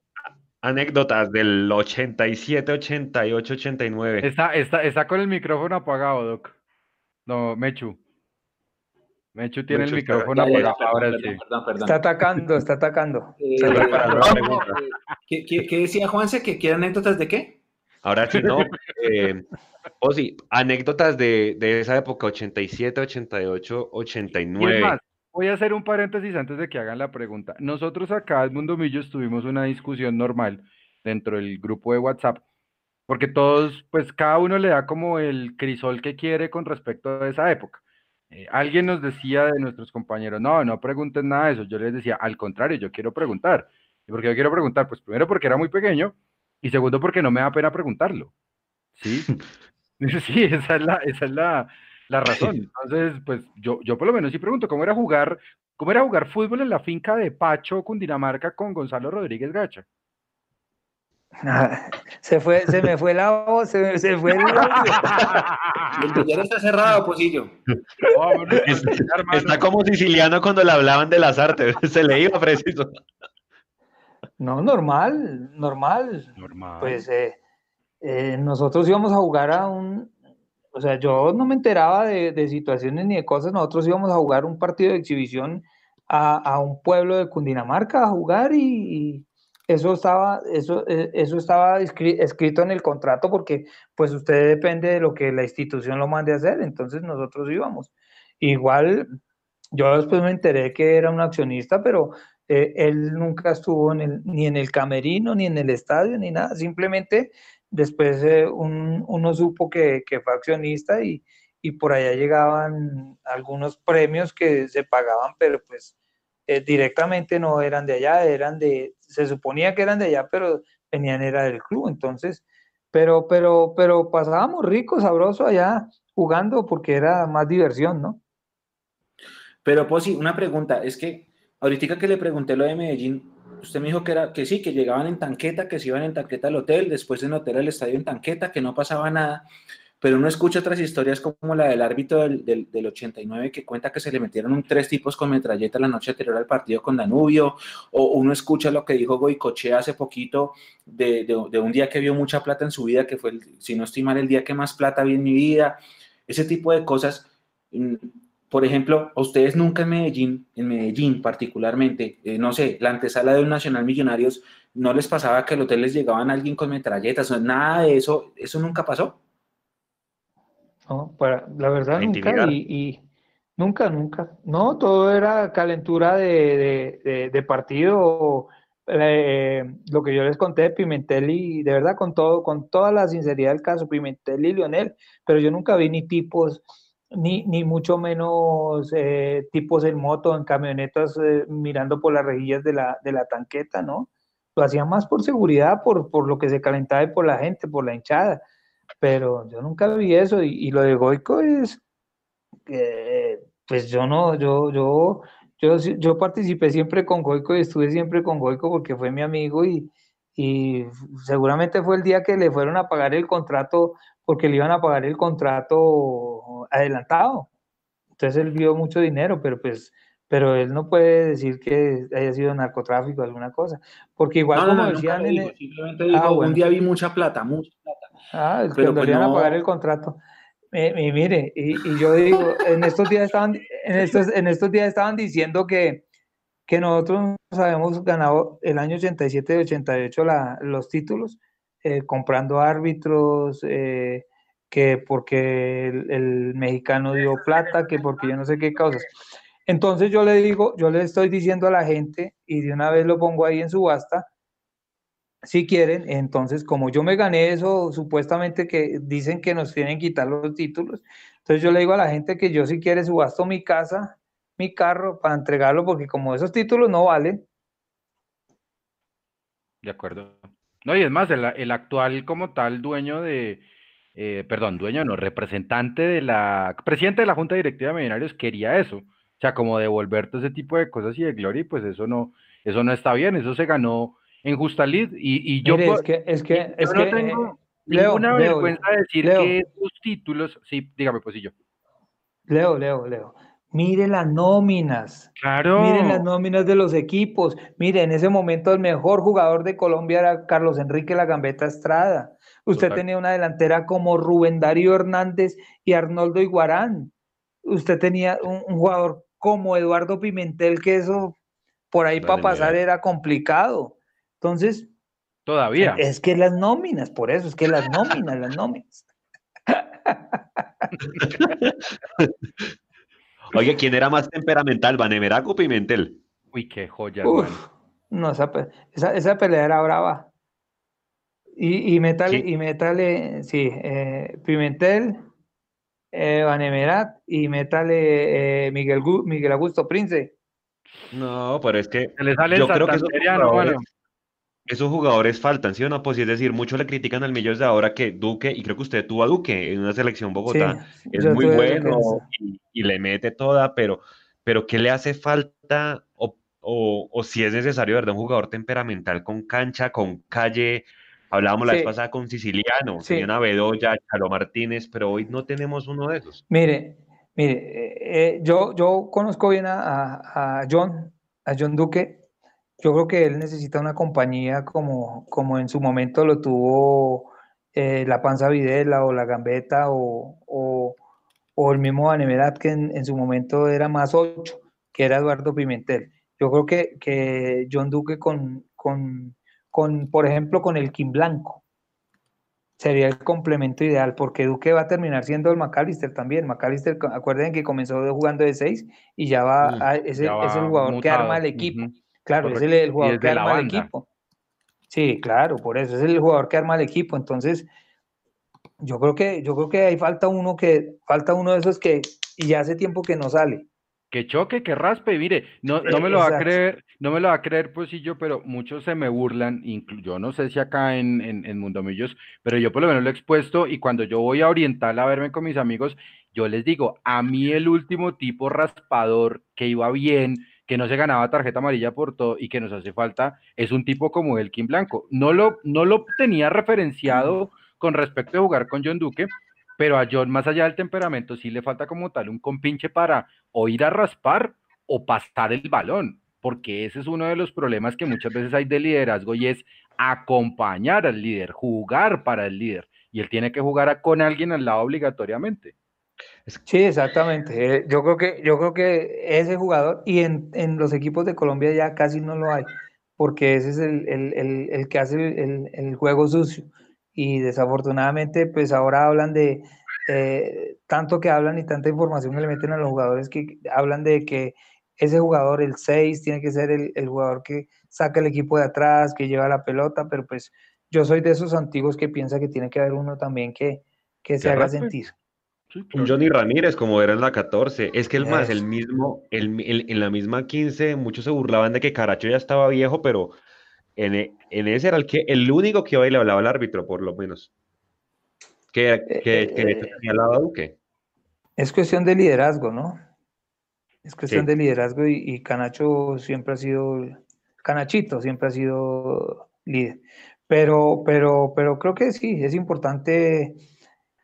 anécdotas del 87, 88, 89. Está, está, está con el micrófono apagado, Doc. No, Mechu. Mechu tiene el micrófono apagado. ahora sí. Está atacando, está atacando. Eh, ¿qué, qué, decía Juanse? ¿Que quiere anécdotas de qué? Ahora sí, no. Eh, o sí, anécdotas de, de, esa época, 87, 88, 89 voy a hacer un paréntesis antes de que hagan la pregunta. Nosotros acá en Mundo Millos tuvimos una discusión normal dentro del grupo de WhatsApp, porque todos, pues cada uno le da como el crisol que quiere con respecto a esa época. Eh, alguien nos decía de nuestros compañeros, no, no pregunten nada de eso. Yo les decía, al contrario, yo quiero preguntar. ¿Y por qué yo quiero preguntar? Pues primero porque era muy pequeño y segundo porque no me da pena preguntarlo. ¿Sí? sí, esa es la, esa es la, la razón. Entonces, pues yo, yo por lo menos sí pregunto, ¿cómo era jugar, cómo era jugar fútbol en la finca de Pacho, Cundinamarca, con Gonzalo Rodríguez Gacha? se fue, se me fue la voz, se, me, se fue el El está cerrado, Posillo. está, como siciliano cuando le hablaban de las artes, se le iba preciso. No, normal, normal. Normal. Pues eh, eh, nosotros íbamos a jugar a un, o sea, yo no me enteraba de, situaciones ni de cosas. Nosotros íbamos a jugar un partido de exhibición a, un pueblo de Cundinamarca a jugar y, eso estaba, eso, e, eso estaba escrito en el contrato porque pues usted depende de lo que la institución lo mande a hacer. Entonces nosotros íbamos. Igual, yo después me enteré que era un accionista, pero eh, él nunca estuvo ni en el camerino, ni en el estadio, ni nada. Simplemente Después eh, uno supo que, fue accionista y, por allá llegaban algunos premios que se pagaban, pero pues eh, directamente no eran de allá, eran de, se suponía que eran de allá, pero venían era del club, entonces, pero, pero, pero pasábamos ricos, sabroso allá jugando porque era más diversión, ¿no? Pero sí, una pregunta, es que ahorita que le pregunté lo de Medellín, usted me dijo que, era, que sí, que llegaban en tanqueta, que se iban en tanqueta al hotel, después en hotel al estadio en tanqueta, que no pasaba nada, pero uno escucha otras historias como la del árbitro del, del, 89 que cuenta que se le metieron tres tipos con metralleta la noche anterior al partido con Danubio, o uno escucha lo que dijo Goicoche hace poquito de, de, un día que vio mucha plata en su vida, que fue, si no el día que más plata vi en mi vida, ese tipo de cosas mm, por ejemplo, a ustedes nunca en Medellín, en Medellín particularmente, eh, no sé, la antesala de un Nacional Millonarios, ¿no les pasaba que al hotel les llegaban alguien con metralletas? Nada de eso, ¿eso nunca pasó? No, para, la verdad nunca, y, nunca, nunca. No, todo era calentura de, de, partido, eh, lo que yo les conté de Pimentel y de verdad con todo, con toda la sinceridad del caso, Pimentel y Lionel, pero yo nunca vi ni tipos ni, ni mucho menos eh, tipos en moto, en camionetas, eh, mirando por las rejillas de la, de la tanqueta, ¿no? Lo hacían más por seguridad, por, por lo que se calentaba y por la gente, por la hinchada. Pero yo nunca vi eso. Y, lo de Goico es, pues yo no, yo, yo, yo, yo participé siempre con Goico y estuve siempre con Goico porque fue mi amigo y, y seguramente fue el día que le fueron a pagar el contrato porque le iban a pagar el contrato adelantado. Entonces él vio mucho dinero, pero pues, pero él no puede decir que haya sido narcotráfico o alguna cosa, porque igual como decían, simplemente dijo, ah, un día vi mucha plata, mucha plata. Ah, es pero que le pues iban a pagar el contrato. y mire, y, yo digo, en estos días estaban, en estos, en estos días estaban diciendo que, que nosotros nos habíamos ganado el año 87 y 88 la, los títulos, eh, comprando árbitros, eh, que porque el, mexicano dio plata, que porque yo no sé qué causas. Entonces yo le digo, yo le estoy diciendo a la gente, y de una vez lo pongo ahí en subasta, si quieren, entonces como yo me gané eso, supuestamente que dicen que nos tienen que quitar los títulos, entonces yo le digo a la gente que yo si quiere subasto mi casa, mi carro para entregarlo, porque como esos títulos no valen. De acuerdo. No, y es más, el, actual como tal dueño de, eh, perdón, dueño no, representante de la, presidente de la Junta Directiva de Millonarios quería eso. O sea, como devolverte ese tipo de cosas y de gloria, y pues eso no, eso no está bien, eso se ganó en Justa y, y yo, es que, es que, es no que, tengo ninguna vergüenza de decir que sus títulos, sí, dígame, pues sí yo. Leo, Leo, Leo. Mire las nóminas. Claro. Miren las nóminas de los equipos. Mire, en ese momento el mejor jugador de Colombia era Carlos Enrique La Gambeta Estrada. Usted tenía una delantera como Rubén Darío Hernández y Arnoldo Iguarán. Usted tenía un, jugador como Eduardo Pimentel, que eso por ahí para pasar era complicado. Entonces, todavía. Es que las nóminas, por eso, es que las nóminas, las nóminas. Oye, ¿quién era más temperamental, Vanemerac o Pimentel? Uy, qué joya. no, esa, esa, pelea era brava. Y, y metal, y metal, sí, eh, Pimentel, eh, y metal eh, Miguel, Miguel Augusto Prince. No, pero es que. Se le sale yo creo que bueno esos jugadores faltan, ¿sí o no? Pues es decir, muchos le critican al Millos de ahora que Duque, y creo que usted tuvo a Duque en una selección Bogotá, es muy bueno y, le mete toda, pero, pero ¿qué le hace falta? O, o, si es necesario, ¿verdad? Un jugador temperamental con cancha, con calle. Hablábamos la vez pasada con Siciliano, sí. una Bedoya, Chalo Martínez, pero hoy no tenemos uno de esos. Mire, mire, eh, eh, yo, yo conozco bien a, a John, a John Duque, yo creo que él necesita una compañía como, como en su momento lo tuvo eh, la Panza Videla o la Gambeta o, el mismo Anemedat que en, su momento era más ocho, que era Eduardo Pimentel. Yo creo que, que John Duque con, con, con, por ejemplo, con el Kim Blanco, sería el complemento ideal, porque Duque va a terminar siendo el McAllister también. McAllister, acuerden que comenzó jugando de seis y ya va, a, ese, es el jugador que arma el equipo. Claro, es el, jugador que arma el equipo. Sí, claro, por eso es el jugador que arma el equipo. Entonces, yo creo que, yo creo que ahí falta uno que, falta uno de esos que, y ya hace tiempo que no sale. Que choque, que raspe, mire, no, no me lo va a creer, no me lo va a creer, pues sí yo, pero muchos se me burlan, yo no sé si acá en, en, en Mundomillos, pero yo por lo menos lo he expuesto y cuando yo voy a oriental a verme con mis amigos, yo les digo, a mí el último tipo raspador que iba bien, que no se ganaba tarjeta amarilla por todo y que nos hace falta, es un tipo como Elkin Blanco. No lo, no lo tenía referenciado con respecto a jugar con John Duque, pero a John, más allá del temperamento, sí le falta como tal un compinche para o ir a raspar o pasar el balón, porque ese es uno de los problemas que muchas veces hay de liderazgo y es acompañar al líder, jugar para el líder, y él tiene que jugar con alguien al lado obligatoriamente. Sí, exactamente. Eh, yo creo que, yo creo que ese jugador, y en, los equipos de Colombia ya casi no lo hay, porque ese es el, que hace el, juego sucio. Y desafortunadamente, pues ahora hablan de, eh, tanto que hablan y tanta información que le meten a los jugadores que hablan de que ese jugador, el 6, tiene que ser el, jugador que saca el equipo de atrás, que lleva la pelota, pero pues yo soy de esos antiguos que piensa que tiene que haber uno también que, que se haga sentir. Un Johnny Ramírez, como era en la 14. Es que el más, el mismo, el, en la misma 15, muchos se burlaban de que Caracho ya estaba viejo, pero en, e, en ese era el, que, el único que hoy le hablaba al árbitro, por lo menos. Que, que, eh, tenía la Duque. Es cuestión de liderazgo, ¿no? Es cuestión de liderazgo y, y, Canacho siempre ha sido, Canachito siempre ha sido líder. Pero, pero, pero creo que sí, es importante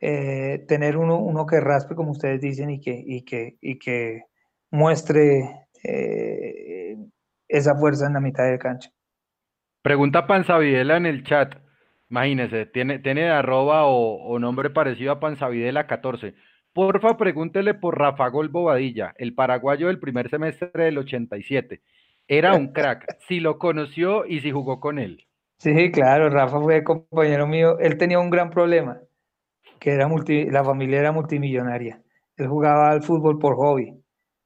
eh, tener uno, uno que raspe, como ustedes dicen, y que, y que, y que muestre eh, esa fuerza en la mitad de cancha. Pregunta Panzavidela en el chat. Imagínese, tiene, tiene arroba o, nombre parecido a Panzavidela 14. Porfa, pregúntele por Rafa Gol Bobadilla, el paraguayo del primer semestre del 87. Era un crack, si lo conoció y si jugó con él. Sí, claro, Rafa fue compañero mío. Él tenía un gran problema, que era multi, la familia era multimillonaria. Él jugaba al fútbol por hobby.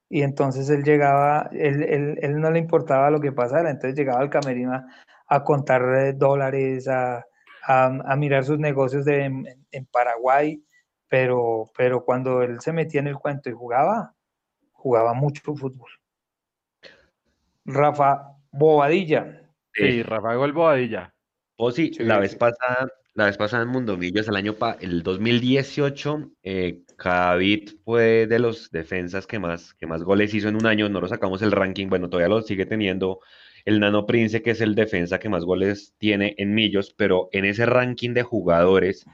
Y entonces él llegaba, él, él, no le importaba lo que pasara, entonces llegaba al camerino a, contar eh, dólares, a, a, mirar sus negocios de, en, Paraguay, pero, pero cuando él se metía en el cuento y jugaba, jugaba mucho fútbol. Rafa Bobadilla. Sí, Rafa Bobadilla. Oh, sí, la vez pasada, la vez pasada en Mundomillos, el año pa, el 2018, eh, fue de los defensas que más, que más goles hizo en un año. No lo sacamos el ranking, bueno, todavía lo sigue teniendo el Nano Prince, que es el defensa que más goles tiene en Millos, pero en ese ranking de jugadores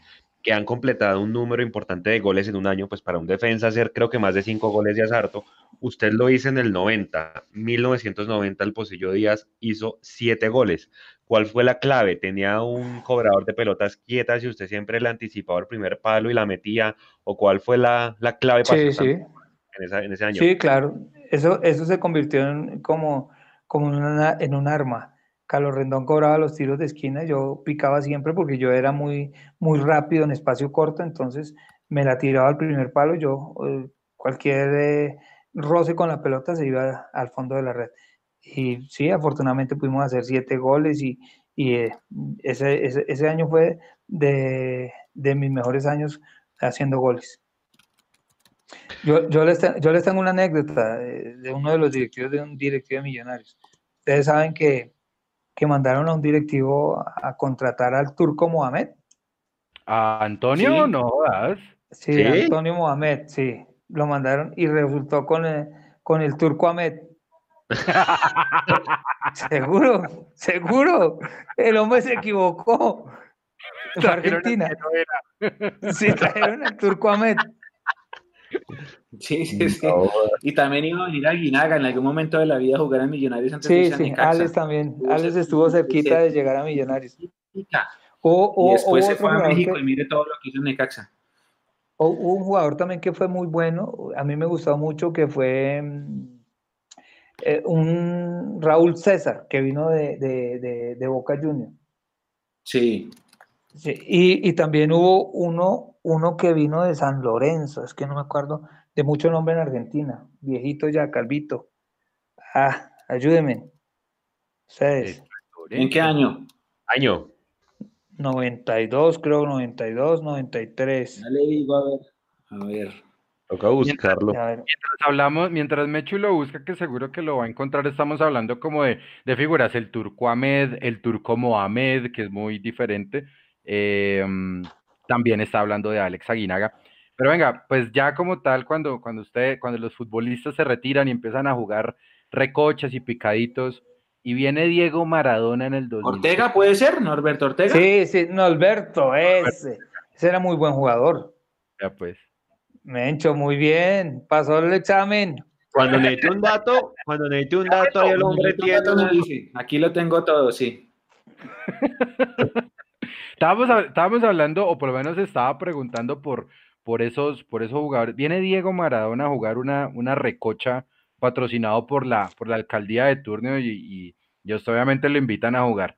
que han completado un número importante de goles en un año, pues para un defensa hacer creo que más de cinco goles ya es harto. Usted lo hizo en el 90, 1990 el Pocillo Díaz hizo siete goles. ¿Cuál fue la clave? ¿Tenía un cobrador de pelotas quietas y usted siempre le anticipaba el primer palo y la metía? ¿O cuál fue la, clave para sí, En, en, ese año? Sí, claro. Eso, eso se convirtió en como, como una, en un arma Carlos Rendón cobraba los tiros de esquina, yo picaba siempre porque yo era muy, muy rápido en espacio corto, entonces me la tiraba al primer palo, yo eh, cualquier eh, roce con la pelota se iba al fondo de la red. Y sí, afortunadamente pudimos hacer siete goles y, eh, ese, ese, año fue de, mis mejores años haciendo goles. Yo, yo, les, yo les tengo una anécdota de uno de los directivos de un directivo de Millonarios. Ustedes saben que que mandaron a un directivo a contratar al turco Mohamed. ¿A Antonio? No, Sí, Antonio Mohamed, sí. Lo mandaron y resultó con el, con el turco Ahmed. seguro, seguro. El hombre se equivocó. Argentina. Sí, trajeron al turco Ahmed. Sí, sí, sí. Y también iba a venir a Guinaga en algún momento de la vida a jugar a Millonarios antes sí, de Sí, sí, Alex también. Alex estuvo cerquita de llegar a Millonarios. O, y después se fue a México y mire todo lo que hizo en Necaxa. O, hubo un jugador también que fue muy bueno, a mí me gustó mucho, que fue eh, un Raúl César, que vino de, de, de, Boca Juniors. Sí. sí. Y, y, también hubo uno, uno que vino de San Lorenzo, es que no me acuerdo, de mucho nombre en Argentina, viejito ya, calvito. Ah. ¿Ustedes? ¿En qué año? Año. 92, creo, 92, 93. Ya le digo, a ver. A ver. Toca buscarlo. Mientras, hablamos, mientras Mechu lo busca, que seguro que lo va a encontrar, estamos hablando como de, figuras, el turco Ahmed, el turco Mohamed, que es muy diferente. Eh, también está hablando de Alex Aguinaga. Pero venga, pues ya como tal, cuando, cuando usted, cuando los futbolistas se retiran y empiezan a jugar recochas y picaditos, y viene Diego Maradona en el 2000. ¿Ortega puede ser? ¿Norberto Ortega? Sí, sí, Norberto, ese. Ese era muy buen jugador. Ya pues. Mencho, muy bien. Pasó el examen. Cuando necesite un dato, cuando necesite un dato, el hombre tiene. Aquí lo tengo todo, sí. estábamos, estábamos hablando, o por lo menos estaba preguntando por por esos, por esos jugadores. Viene Diego Maradona a jugar una, una recocha patrocinado por la, por la alcaldía de turno y, ellos obviamente lo invitan a jugar.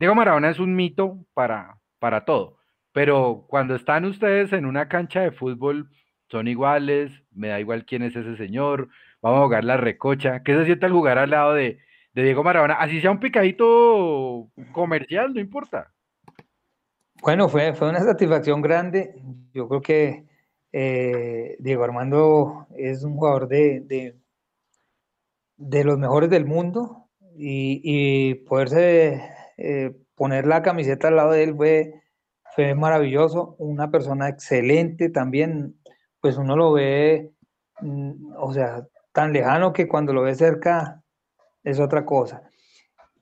Diego Maradona es un mito para, para todo, pero cuando están ustedes en una cancha de fútbol, son iguales, me da igual quién es ese señor, vamos a jugar la recocha. ¿Qué se siente al jugar al lado de, de Diego Maradona? Así sea un picadito comercial, no importa. Bueno, fue, fue una satisfacción grande. Yo creo que eh, Diego Armando es un jugador de, de, los mejores del mundo y, poderse eh, poner la camiseta al lado de él fue, fue maravilloso. Una persona excelente también, pues uno lo ve, mm, o sea, tan lejano que cuando lo ve cerca es otra cosa.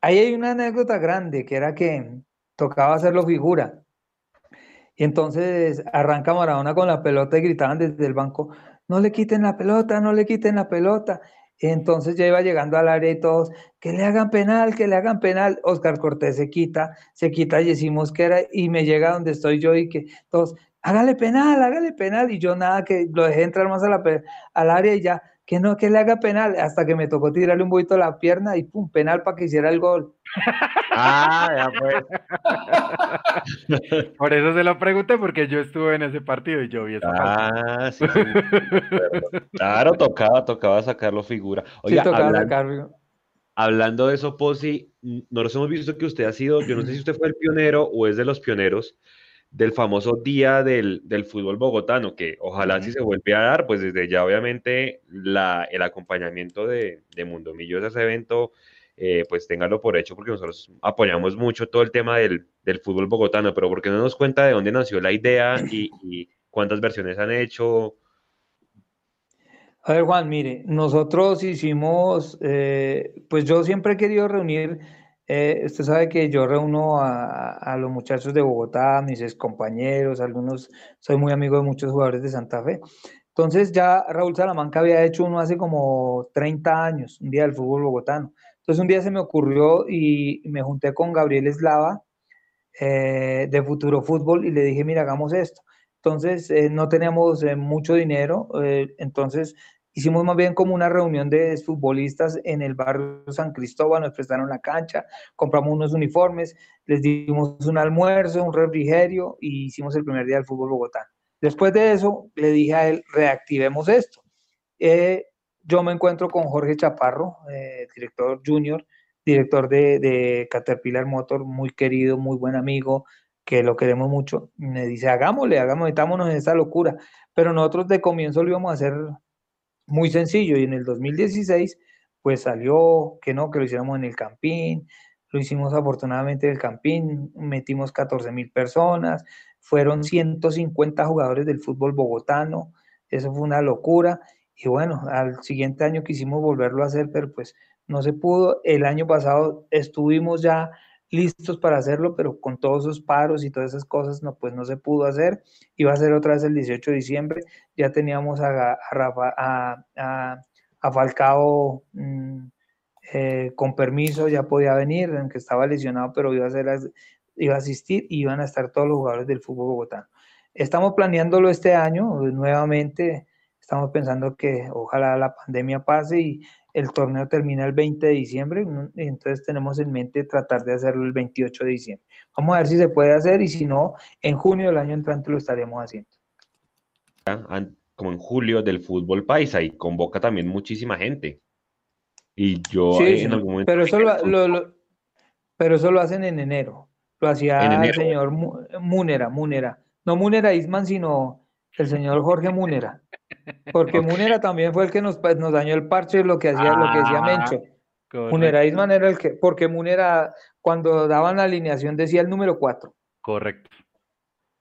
Ahí hay una anécdota grande que era que tocaba hacerlo figura entonces arranca Maradona con la pelota y gritaban desde el banco, no le quiten la pelota, no le quiten la pelota. Entonces ya iba llegando al área y todos, que le hagan penal, que le hagan penal. Oscar Cortés se quita, se quita y decimos que era, y me llega donde estoy yo y que todos, hágale penal, hágale penal. Y yo nada, que lo dejé entrar más a la, al área y ya, que no, que le haga penal, hasta que me tocó tirarle un poquito a la pierna y pum, penal para que hiciera el gol. Ah, ya pues. Por eso se lo pregunté, porque yo estuve en ese partido y yo vi esa Ah, sí, Claro, tocaba, tocaba sacarlo figura. sí, tocaba hablando, hablando de eso, Posi, nosotros hemos visto que usted ha sido, yo no sé si usted fue el pionero o es de los pioneros del famoso día del, fútbol bogotano, que ojalá si se vuelve a dar, pues desde ya obviamente la, el acompañamiento de, de Mundo Millos a ese evento, eh, pues téngalo por hecho, porque nosotros apoyamos mucho todo el tema del, fútbol bogotano, pero ¿por qué no nos cuenta de dónde nació la idea y, cuántas versiones han hecho? A ver, Juan, mire, nosotros hicimos, eh, pues yo siempre he querido reunir eh, usted sabe que yo reúno a, los muchachos de Bogotá, mis ex compañeros, algunos, soy muy amigo de muchos jugadores de Santa Fe. Entonces ya Raúl Salamanca había hecho uno hace como 30 años, un día del fútbol bogotano. Entonces un día se me ocurrió y me junté con Gabriel Eslava eh, de Futuro Fútbol y le dije, mira, hagamos esto. Entonces eh, no teníamos mucho dinero, entonces Hicimos más bien como una reunión de futbolistas en el barrio San Cristóbal, nos prestaron la cancha, compramos unos uniformes, les dimos un almuerzo, un refrigerio y hicimos el primer día del fútbol bogotano. Después de eso, le dije a él, reactivemos esto. Eh, yo me encuentro con Jorge Chaparro, eh, director junior, director de, Caterpillar Motor, muy querido, muy buen amigo, que lo queremos mucho. Me dice, hagámosle, hagamos, metámonos en esta locura. Pero nosotros de comienzo lo íbamos a hacer muy sencillo. Y en el 2016, pues salió que no, que lo hiciéramos en el Campín. Lo hicimos afortunadamente en el Campín, metimos 14 mil personas, fueron 150 jugadores del fútbol bogotano, eso fue una locura. Y bueno, al siguiente año quisimos volverlo a hacer, pero pues no se pudo. El año pasado estuvimos ya listos para hacerlo, pero con todos esos paros y todas esas cosas, no, pues no se pudo hacer. Iba a ser otra vez el 18 de diciembre. Ya teníamos a, a, a, Falcao mm, eh, con permiso, ya podía venir, aunque estaba lesionado, pero iba a, ser, iba a asistir y iban a estar todos los jugadores del fútbol bogotano. Estamos planeándolo este año nuevamente. Estamos pensando que ojalá la pandemia pase y el torneo termina el 20 de diciembre, entonces tenemos en mente tratar de hacerlo el 28 de diciembre. Vamos a ver si se puede hacer y si no, en junio del año entrante lo estaremos haciendo. Como en julio del fútbol paisa y convoca también muchísima gente. Y yo en algún momento... Pero eso lo, pero eso lo hacen en enero. Lo hacía el señor Múnera, Múnera. No Múnera Isman, sino el señor Jorge Múnera. Porque Munera también fue el que nos, pues, nos dañó el parche, lo que hacía, lo que decía ah, Mencho. Munera Isman era el que, porque Munera, cuando daban la alineación, decía el número 4. Correcto.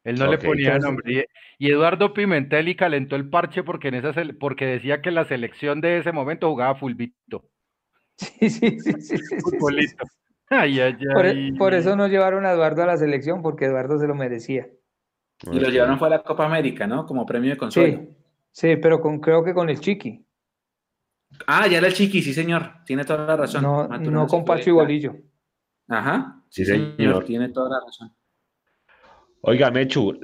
Él no le ponía nombre. Y, Eduardo Pimentelli calentó el parche porque, en esa, porque decía que la selección de ese momento jugaba fulbito. Sí, sí, sí, sí. Futbolito. Por, e, por, eso no llevaron a Eduardo a la selección, porque Eduardo se lo merecía. Y lo llevaron fue a la Copa América, ¿no? Como premio de consuelo. Sí, pero con, creo que con el Chiqui. Ah, ya era el Chiqui, sí, señor. Tiene toda la razón. No, no con Pacho y Bolillo. Ajá. Sí, señor. Tiene toda la razón. Oiga, Mechu,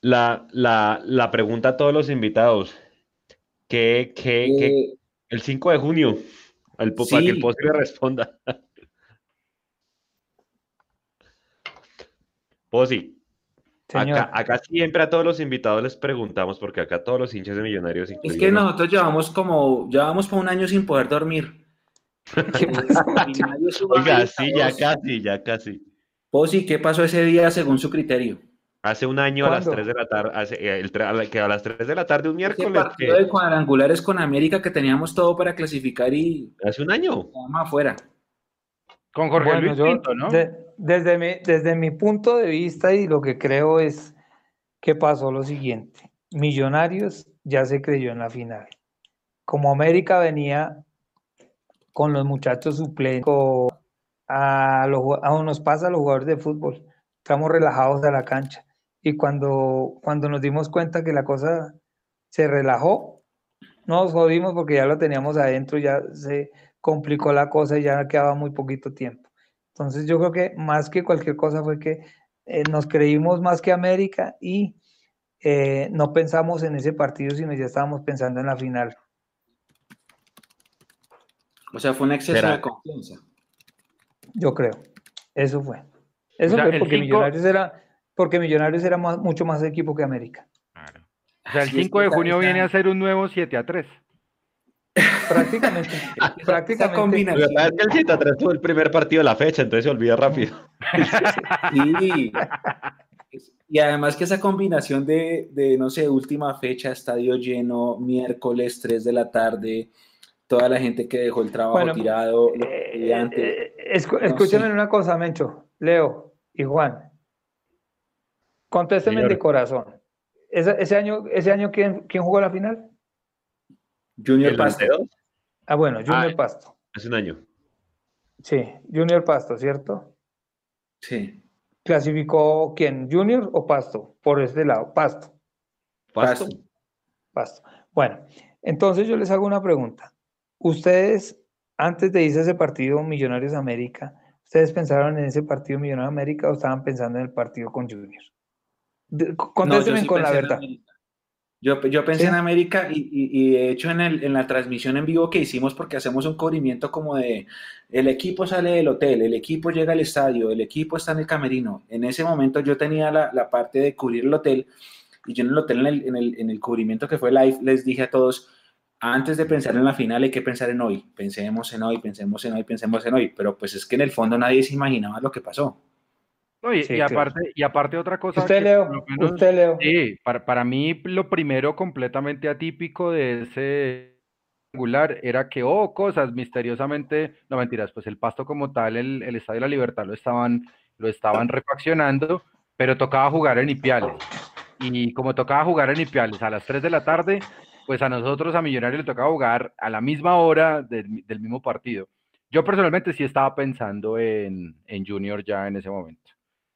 la, la, la pregunta a todos los invitados. ¿Qué, qué, qué? Eh, el 5 de junio, el, para que el postre responda. Posi, Acá, siempre a todos los invitados les preguntamos, porque acá todos los hinchas de Millonarios. Es que nosotros llevamos como, llevamos por un año sin poder dormir. Oiga, sí, ya casi, ya casi. Posi, ¿qué pasó ese día según su criterio? Hace un año a las 3 de la tarde, hace, eh, el, que a las 3 de la tarde un miércoles. Ese partido de cuadrangulares con América que teníamos todo para clasificar y... Hace un año. afuera. Con Jorge Luis ¿no? Desde, mi, desde mi punto de vista y lo que creo es que pasó lo siguiente. Millonarios ya se creyó en la final. Como América venía con los muchachos suplentes, a, los, a nos pasa a los jugadores de fútbol, estamos relajados de la cancha. Y cuando, cuando nos dimos cuenta que la cosa se relajó, nos jodimos porque ya lo teníamos adentro, ya se complicó la cosa y ya quedaba muy poquito tiempo. Entonces yo creo que más que cualquier cosa fue que eh, nos creímos más que América y eh, no pensamos en ese partido, sino ya estábamos pensando en la final. O sea, fue un exceso de confianza. Yo creo. Eso fue. Eso fue porque Millonarios era porque Millonarios era mucho más equipo que América. O sea, el 5 de junio viene a ser un nuevo 7 a 3. Prácticamente. prácticamente. el 7 a 3 fue el primer partido de la fecha, entonces se olvida rápido. Sí. Y además que esa combinación de, de, no sé, última fecha, estadio lleno, miércoles 3 de la tarde, toda la gente que dejó el trabajo tirado. Eh, eh, escúchenme una cosa, Mencho, Leo y Juan. Contéstenme de corazón. ¿Ese, año, ese año ¿quién, quién jugó la final? Junior Pasto. Ah, bueno, Junior ah, Pasto. Hace un año. Sí, Junior Pasto, ¿cierto? Sí. ¿Clasificó quién? ¿Junior o Pasto? Por este lado, Pasto. Pasto. Pasto. Bueno, entonces yo les hago una pregunta. Ustedes, antes de irse a ese partido Millonarios América, ¿ustedes pensaron en ese partido Millonarios América o estaban pensando en el partido con Junior? Conténtenme con la verdad. Yo, yo, pensé en América y, y, de hecho en, el, en, la transmisión en vivo que hicimos, porque hacemos un cubrimiento como de el equipo sale del hotel, el equipo llega al estadio, el equipo está en el camerino. En ese momento yo tenía la, la parte de cubrir el hotel y yo en el hotel, en el, en el, en el cubrimiento que fue live, les dije a todos, antes de pensar en la final hay que pensar en hoy, pensemos en hoy, pensemos en hoy, pensemos en hoy, pero pues es que en el fondo nadie se imaginaba lo que pasó y, aparte, y aparte otra cosa. Usted, Leo. usted, Leo. Sí, para, para mí lo primero completamente atípico de ese angular era que, oh, cosas misteriosamente, no mentiras, pues el pasto como tal, el, el Estadio de la Libertad lo estaban, lo estaban refaccionando, pero tocaba jugar en Ipiales. Y como tocaba jugar en Ipiales a las 3 de la tarde, pues a nosotros, a Millonarios, le tocaba jugar a la misma hora del, del mismo partido. Yo personalmente sí estaba pensando en, en Junior ya en ese momento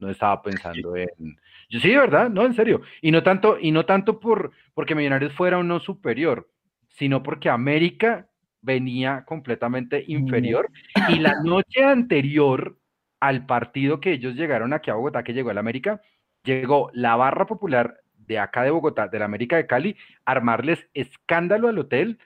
no estaba pensando en. Yo, sí, ¿verdad? No, en serio. Y no tanto, y no tanto por porque Millonarios fuera uno superior, sino porque América venía completamente inferior. Y la noche anterior al partido que ellos llegaron aquí a Bogotá, que llegó el América, llegó la barra popular de acá de Bogotá, de la América de Cali, armarles escándalo al hotel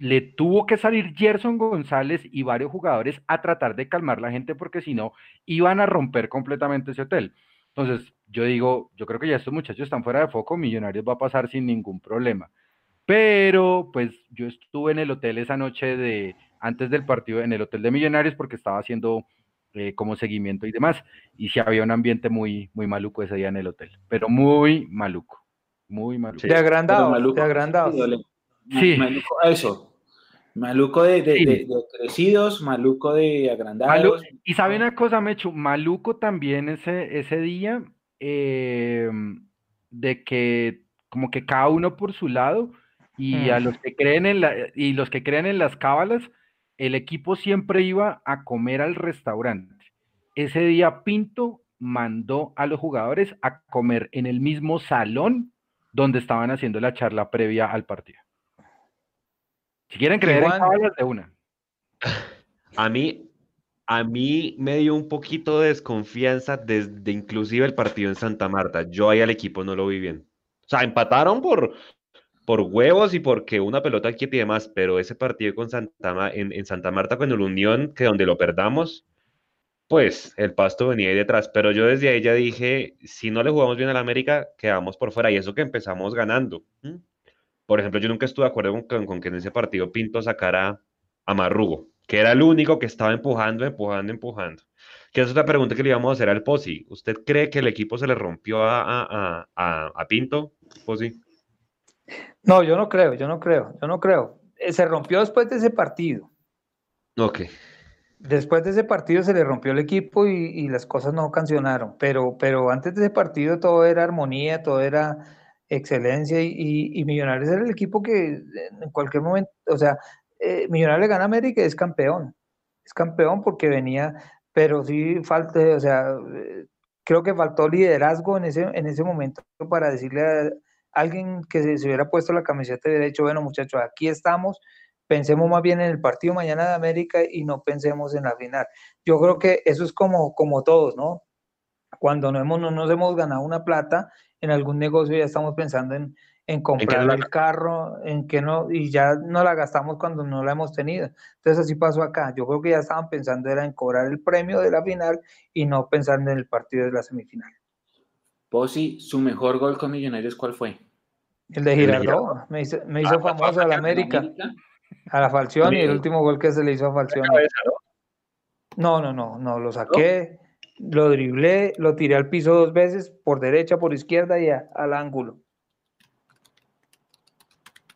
le tuvo que salir Gerson González y varios jugadores a tratar de calmar la gente porque si no iban a romper completamente ese hotel. Entonces, yo digo, yo creo que ya estos muchachos están fuera de foco, Millonarios va a pasar sin ningún problema. Pero, pues yo estuve en el hotel esa noche de antes del partido, en el hotel de Millonarios, porque estaba haciendo eh, como seguimiento y demás. Y sí había un ambiente muy, muy maluco ese día en el hotel, pero muy maluco, muy maluco. De agrandado, de agrandado. Sí. Maluco, eso, Maluco de, crecidos, maluco de agrandados. y sabe una cosa, Mechu, maluco también ese, ese día em, de que como que cada uno por su lado y a mm. los que creen en la, y los que creen en las cábalas, el equipo siempre iba a comer al restaurante. Ese día Pinto mandó a los jugadores a comer en el mismo salón donde estaban haciendo la charla previa al partido. Si quieren creer en de una. A mí, a mí me dio un poquito de desconfianza desde inclusive el partido en Santa Marta. Yo ahí al equipo no lo vi bien. O sea, empataron por, por huevos y porque una pelota quieta y demás, pero ese partido con Santa, en, en Santa Marta con el Unión, que donde lo perdamos, pues el pasto venía ahí detrás. Pero yo desde ahí ya dije, si no le jugamos bien al América, quedamos por fuera. Y eso que empezamos ganando. Por ejemplo, yo nunca estuve de acuerdo con, que en ese partido Pinto sacara a Marrugo, que era el único que estaba empujando, empujando, empujando. Que es otra pregunta que le íbamos a hacer al Posi. ¿Usted cree que el equipo se le rompió a, a, Pinto, Posi? No, yo no creo, yo no creo, yo no creo. Eh, se rompió después de ese partido. Ok. Después de ese partido se le rompió el equipo y, y, las cosas no cancionaron, pero, pero antes de ese partido todo era armonía, todo era excelencia y, Millonarios era el equipo que en cualquier momento, o sea, eh, Millonarios le gana a América y es campeón. Es campeón porque venía, pero sí falta, o sea, eh, creo que faltó liderazgo en ese, en ese momento para decirle alguien que se, hubiera puesto la camiseta hubiera dicho, bueno muchachos, aquí estamos, pensemos más bien en el partido mañana de América y no pensemos en la final. Yo creo que eso es como, como todos, ¿no? Cuando no, hemos, no nos hemos ganado una plata en algún negocio ya estamos pensando en, en comprar el carro, en que no, y ya no la gastamos cuando no la hemos tenido. Entonces así pasó acá. Yo creo que ya estaban pensando era en cobrar el premio de la final y no pensando en el partido de la semifinal. Posi, ¿su mejor gol con Millonarios cuál fue? El de Girardot, me hizo, me hizo ah, famoso a la América, a la Falcioni, y el último gol que se le hizo a Falcioni. No, no, no, no, lo saqué, lo driblé, lo tiré al piso dos veces, por derecha, por izquierda y al ángulo.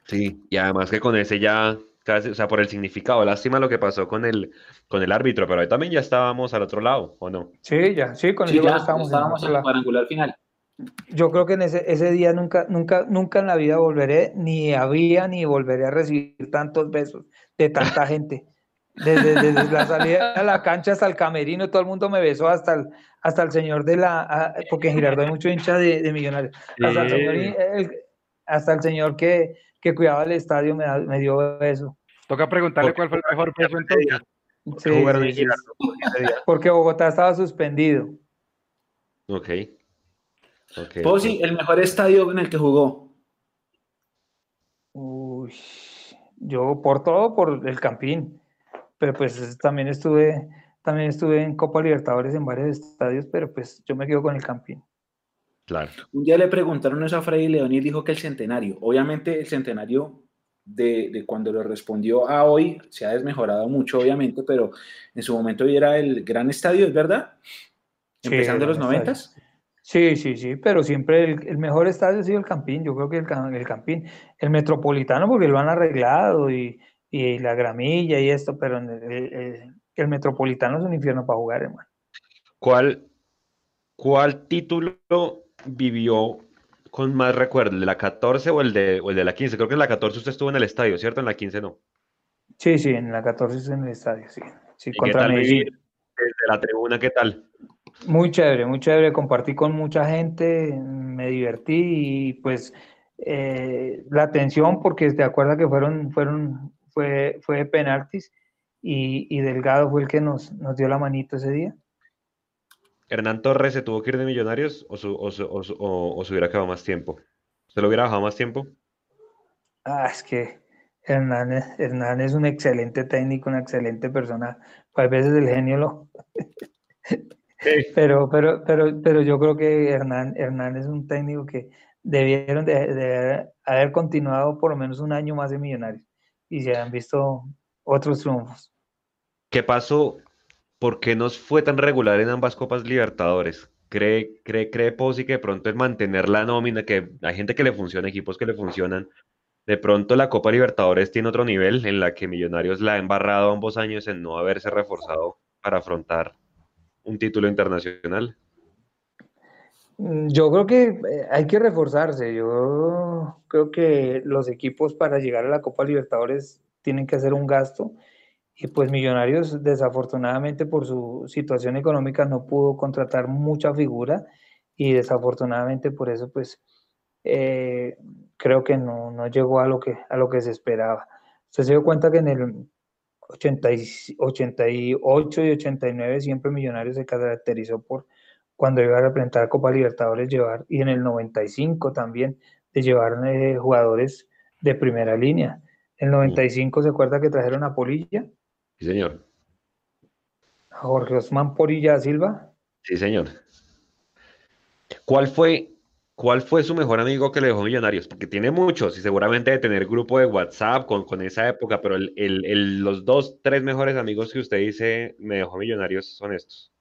Sí, y además que con ese ya casi, o sea, por el significado, lástima lo que pasó con el, con el árbitro, pero ahí también ya estábamos al otro lado, ¿o no? Sí, ya, sí, con el ya estábamos, en el cuadrangular final. Yo creo que en ese, ese día nunca, nunca, nunca en la vida volveré, ni había, ni volveré a recibir tantos besos de tanta gente. Desde, la salida a la cancha hasta el camerino, todo el mundo me besó, hasta el, hasta el señor de la, porque en Girardot hay mucho hincha de, millonarios, hasta el señor, hasta el señor que, que cuidaba el estadio me, me dio beso. Toca preguntarle cuál fue el mejor peso entonces. Sí, porque Bogotá estaba suspendido. Ok. okay Posi, el mejor estadio en el que jugó. Uy, yo por todo, por el Campín pero pues también estuve, también estuve en Copa Libertadores en varios estadios, pero pues yo me quedo con el Campín. Claro. Un día le preguntaron eso a Freddy León y dijo que el centenario, obviamente el centenario de, de, cuando lo respondió a hoy se ha desmejorado mucho, obviamente, pero en su momento era el gran estadio, ¿es verdad? Empezando los noventas. Sí, sí, sí, pero siempre el, el, mejor estadio ha sido el Campín, yo creo que el, el Campín, el Metropolitano porque lo han arreglado y, y la gramilla y esto, pero el, Metropolitano es un infierno para jugar, hermano. ¿Cuál, ¿Cuál título vivió con más recuerdo? ¿El de la 14 o el de, o el de la 15? Creo que en la 14 usted estuvo en el estadio, ¿cierto? En la 15 no. Sí, sí, en la 14 estuve en el estadio, sí. sí contra Medellín. desde la tribuna, ¿qué tal? Muy chévere, muy chévere. Compartí con mucha gente, me divertí y pues eh, la atención, porque te acuerdas que fueron, fueron fue, fue de penaltis y, Delgado fue el que nos, nos dio la manito ese día. ¿Hernán Torres se tuvo que ir de Millonarios o, su, o, o, se hubiera quedado más tiempo? ¿Se lo hubiera bajado más tiempo? Ah, es que Hernán, Hernán es un excelente técnico, una excelente persona. A veces el genio lo... pero, pero, pero, pero yo creo que Hernán, Hernán es un técnico que debieron de, haber continuado por lo menos un año más de Millonarios y se han visto otros triunfos. ¿Qué pasó? ¿Por qué nos fue tan regular en ambas Copas Libertadores? ¿Cree, cree, cree Pozzi que de pronto el mantener la nómina, que hay gente que le funciona, equipos que le funcionan, de pronto la Copa Libertadores tiene otro nivel en la que Millonarios la ha embarrado ambos años en no haberse reforzado para afrontar un título internacional? Mm, yo creo que eh, hay que reforzarse. Yo creo que los equipos para llegar a la Copa Libertadores tienen que hacer un gasto y pues Millonarios desafortunadamente por su situación económica no pudo contratar mucha figura y desafortunadamente por eso pues eh, creo que no, no, llegó a lo que, a lo que se esperaba. Usted se dio cuenta que en el 80 88 y 89 siempre Millonarios se caracterizó por cuando iba a representar Copa Libertadores llevar, y en el 95 también, de llevar eh, jugadores de primera línea. En el 95 se acuerda que trajeron a Polilla. Sí, señor. A Jorge Osman Polilla Silva. Sí, señor. ¿Cuál fue, ¿Cuál fue su mejor amigo que le dejó Millonarios? Porque tiene muchos y seguramente de tener grupo de WhatsApp con, con esa época, pero el, el, los dos, tres mejores amigos que usted dice me dejó Millonarios son estos.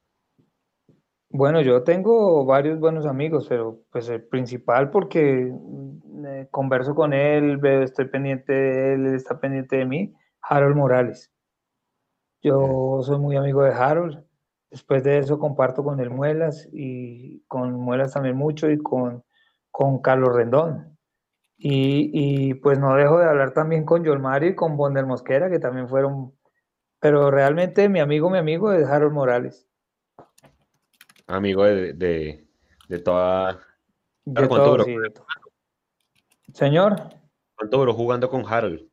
Bueno, yo tengo varios buenos amigos, pero pues el principal porque mm, eh, converso con él, estoy pendiente de él, él está pendiente de mí, Harold Morales. Yo soy muy amigo de Harold. Después de eso comparto con el Muelas y con Muelas también mucho y con, con Carlos Rendón. Y, y, pues no dejo de hablar también con Yolmari y con Bonder Mosquera, que también fueron, pero realmente mi amigo, mi amigo es Harold Morales amigo de, de, de toda... De todo, Señor. ¿Cuánto duró jugando con Harold?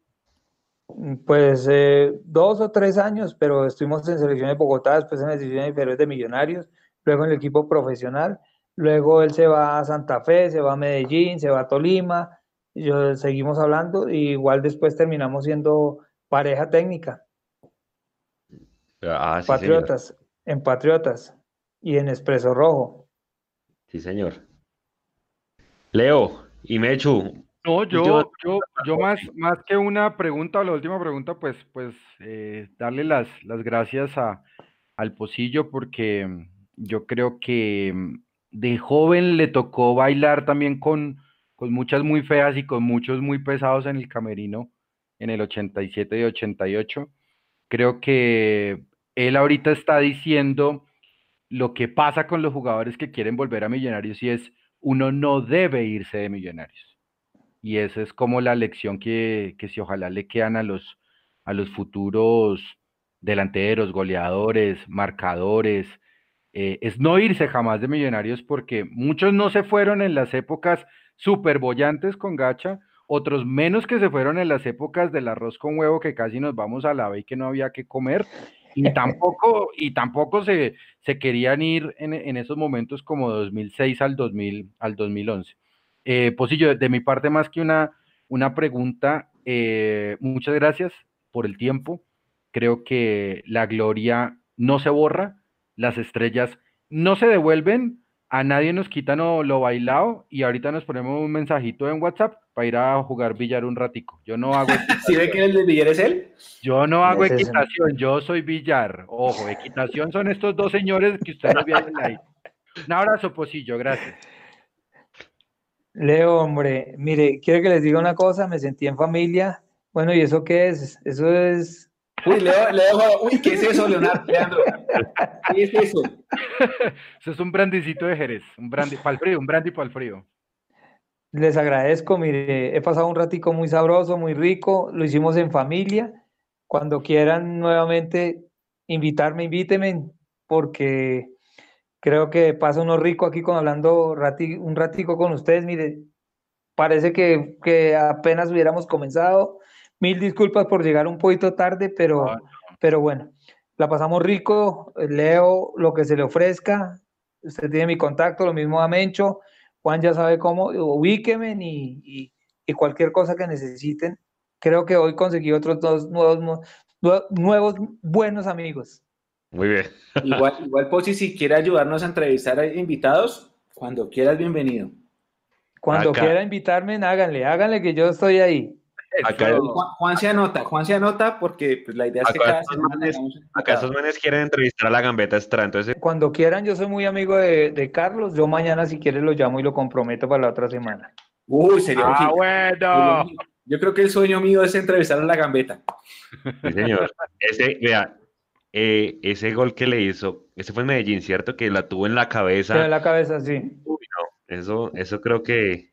Pues eh, dos o tres años, pero estuvimos en selección de Bogotá, después en las divisiones inferiores de Millonarios, luego en el equipo profesional, luego él se va a Santa Fe, se va a Medellín, se va a Tolima, y yo, seguimos hablando, y igual después terminamos siendo pareja técnica. Ah, sí, Patriotas, en Patriotas y en Expreso Rojo. Sí, señor. Leo y Mechu, no, yo, yo, yo más, más que una pregunta o la última pregunta, pues, pues eh, darle las, las gracias a, al Pocillo porque mm, yo creo que mm, de joven le tocó bailar también con, con muchas muy feas y con muchos muy pesados en el camerino en el 87 y 88. Creo que él ahorita está diciendo lo que pasa con los jugadores que quieren volver a Millonarios y es uno no debe irse de Millonarios. Y esa es como la lección que, que si ojalá le quedan a los, a los futuros delanteros, goleadores, marcadores, eh, es no irse jamás de millonarios porque muchos no se fueron en las épocas súper bollantes con gacha, otros menos que se fueron en las épocas del arroz con huevo que casi nos vamos a la y que no había que comer, y tampoco, y tampoco se, se querían ir en, en, esos momentos como 2006 al, 2000, al 2011. Eh, Posillo, de mi parte, más que una, una pregunta, eh, muchas gracias por el tiempo. Creo que la gloria no se borra, las estrellas no se devuelven, a nadie nos quitan lo, bailado y ahorita nos ponemos un mensajito en WhatsApp para ir a jugar billar un ratico. Yo no hago. ¿Sí ve que el de billar es él? Yo no hago equitación, yo soy billar. Ojo, equitación son estos dos señores que ustedes vienen ahí. Un abrazo, Posillo, gracias. Leo, hombre, mire, quiero que les diga una cosa, me sentí en familia. Bueno, ¿y eso qué es? Eso es. Uy, Leo, Leo, uy, ¿qué es eso, Leonardo? ¿Qué es eso? Eso es un brandicito de Jerez, un brandy para el frío, un brandy para el frío. Les agradezco, mire, he pasado un ratico muy sabroso, muy rico, lo hicimos en familia. Cuando quieran nuevamente invitarme, invíteme, porque creo que pasa uno rico aquí con hablando un ratico con ustedes. Mire, parece que, que, apenas hubiéramos comenzado. Mil disculpas por llegar un poquito tarde, pero, pero bueno, la pasamos rico. Leo lo que se le ofrezca. Usted tiene mi contacto, lo mismo a Mencho. Juan ya sabe cómo, ubíqueme y, y, cualquier cosa que necesiten. Creo que hoy conseguí otros dos nuevos, nuevos buenos amigos. Muy bien. Igual, igual Posi, si quiere ayudarnos a entrevistar a invitados, cuando quieras, bienvenido. Cuando quiera invitarme, háganle, háganle que yo estoy ahí. Juan, se anota, Juan se anota porque pues, la idea es que cada semana Acá esos manes quieren entrevistar a la gambeta extra, entonces... Cuando quieran, yo soy muy amigo de, de, Carlos, yo mañana si quieres lo llamo y lo comprometo para la otra semana. Uy, sería ah, bueno. Yo creo que el sueño mío es entrevistar a la gambeta. Sí, señor. Ese, vea, eh, ese gol que le hizo, ese fue en Medellín, ¿cierto? Que la tuvo en la cabeza. en la cabeza, sí. Uy, no, eso, eso creo que,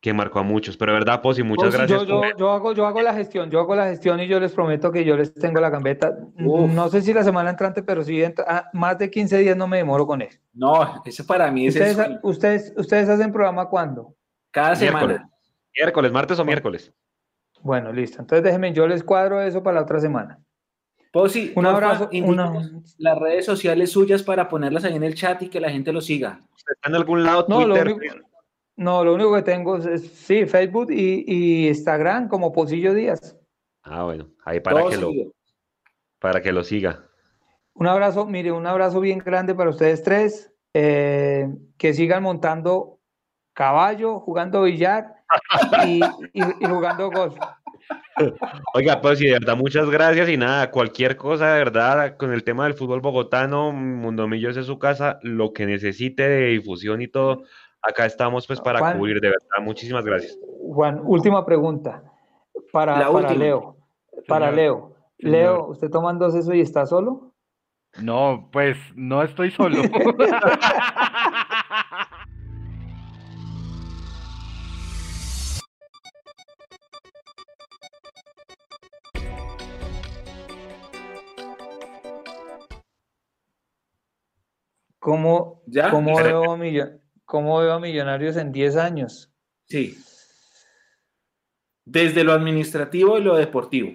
que marcó a muchos, pero verdad, Posi, muchas gracias. Yo, yo, hago, yo hago la gestión, yo hago la gestión y yo les prometo que yo les tengo la gambeta. No sé si la semana entrante, pero sí, ah, más de 15 días no me demoro con eso. No, eso para mí es ¿Ustedes, ustedes, ¿Ustedes hacen programa cuándo? Cada semana. Miércoles, martes o miércoles. Bueno, listo. Entonces déjenme, yo les cuadro eso para la otra semana. Posi, un abrazo. Las redes sociales suyas para ponerlas ahí en el chat y que la gente lo siga. ¿Está en algún lado? No, Twitter, lo único, no, lo único que tengo es, sí, Facebook y, Instagram como Posillo Díaz. Ah, bueno, ahí para que, lo, para que lo siga. Un abrazo, mire, un abrazo bien grande para ustedes tres. Eh, que sigan montando caballo, jugando billar y, y jugando golf. Oiga, pues sí, de verdad, muchas gracias y nada, cualquier cosa de verdad con el tema del fútbol bogotano, Mundo Millos es su casa, lo que necesite de difusión y todo, acá estamos pues para cubrir, de verdad, muchísimas gracias. Juan, última pregunta para, para Leo, para Leo. Leo, ¿usted tomando eso y está solo? No, pues no estoy solo. ¿Cómo, cómo, veo, a Millonarios en 10 años? Sí. desde lo administrativo y lo deportivo.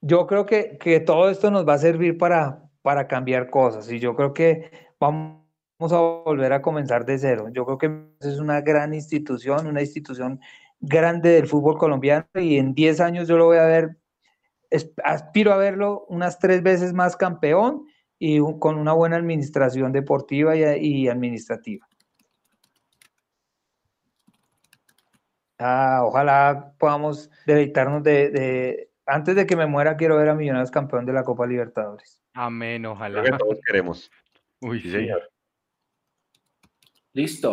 Yo creo que, que todo esto nos va a servir para, para cambiar cosas y yo creo que vamos a volver a comenzar de cero. Yo creo que es una gran institución, una institución grande del fútbol colombiano y en 10 años yo lo voy a ver, aspiro a verlo unas tres veces más campeón y con una buena administración deportiva y, administrativa. Ah, ojalá podamos deleitarnos de, Antes de que me muera, quiero ver a Millonarios campeón de la Copa Libertadores. Amén, ojalá. todos queremos. Uy, sí, señor. Listo.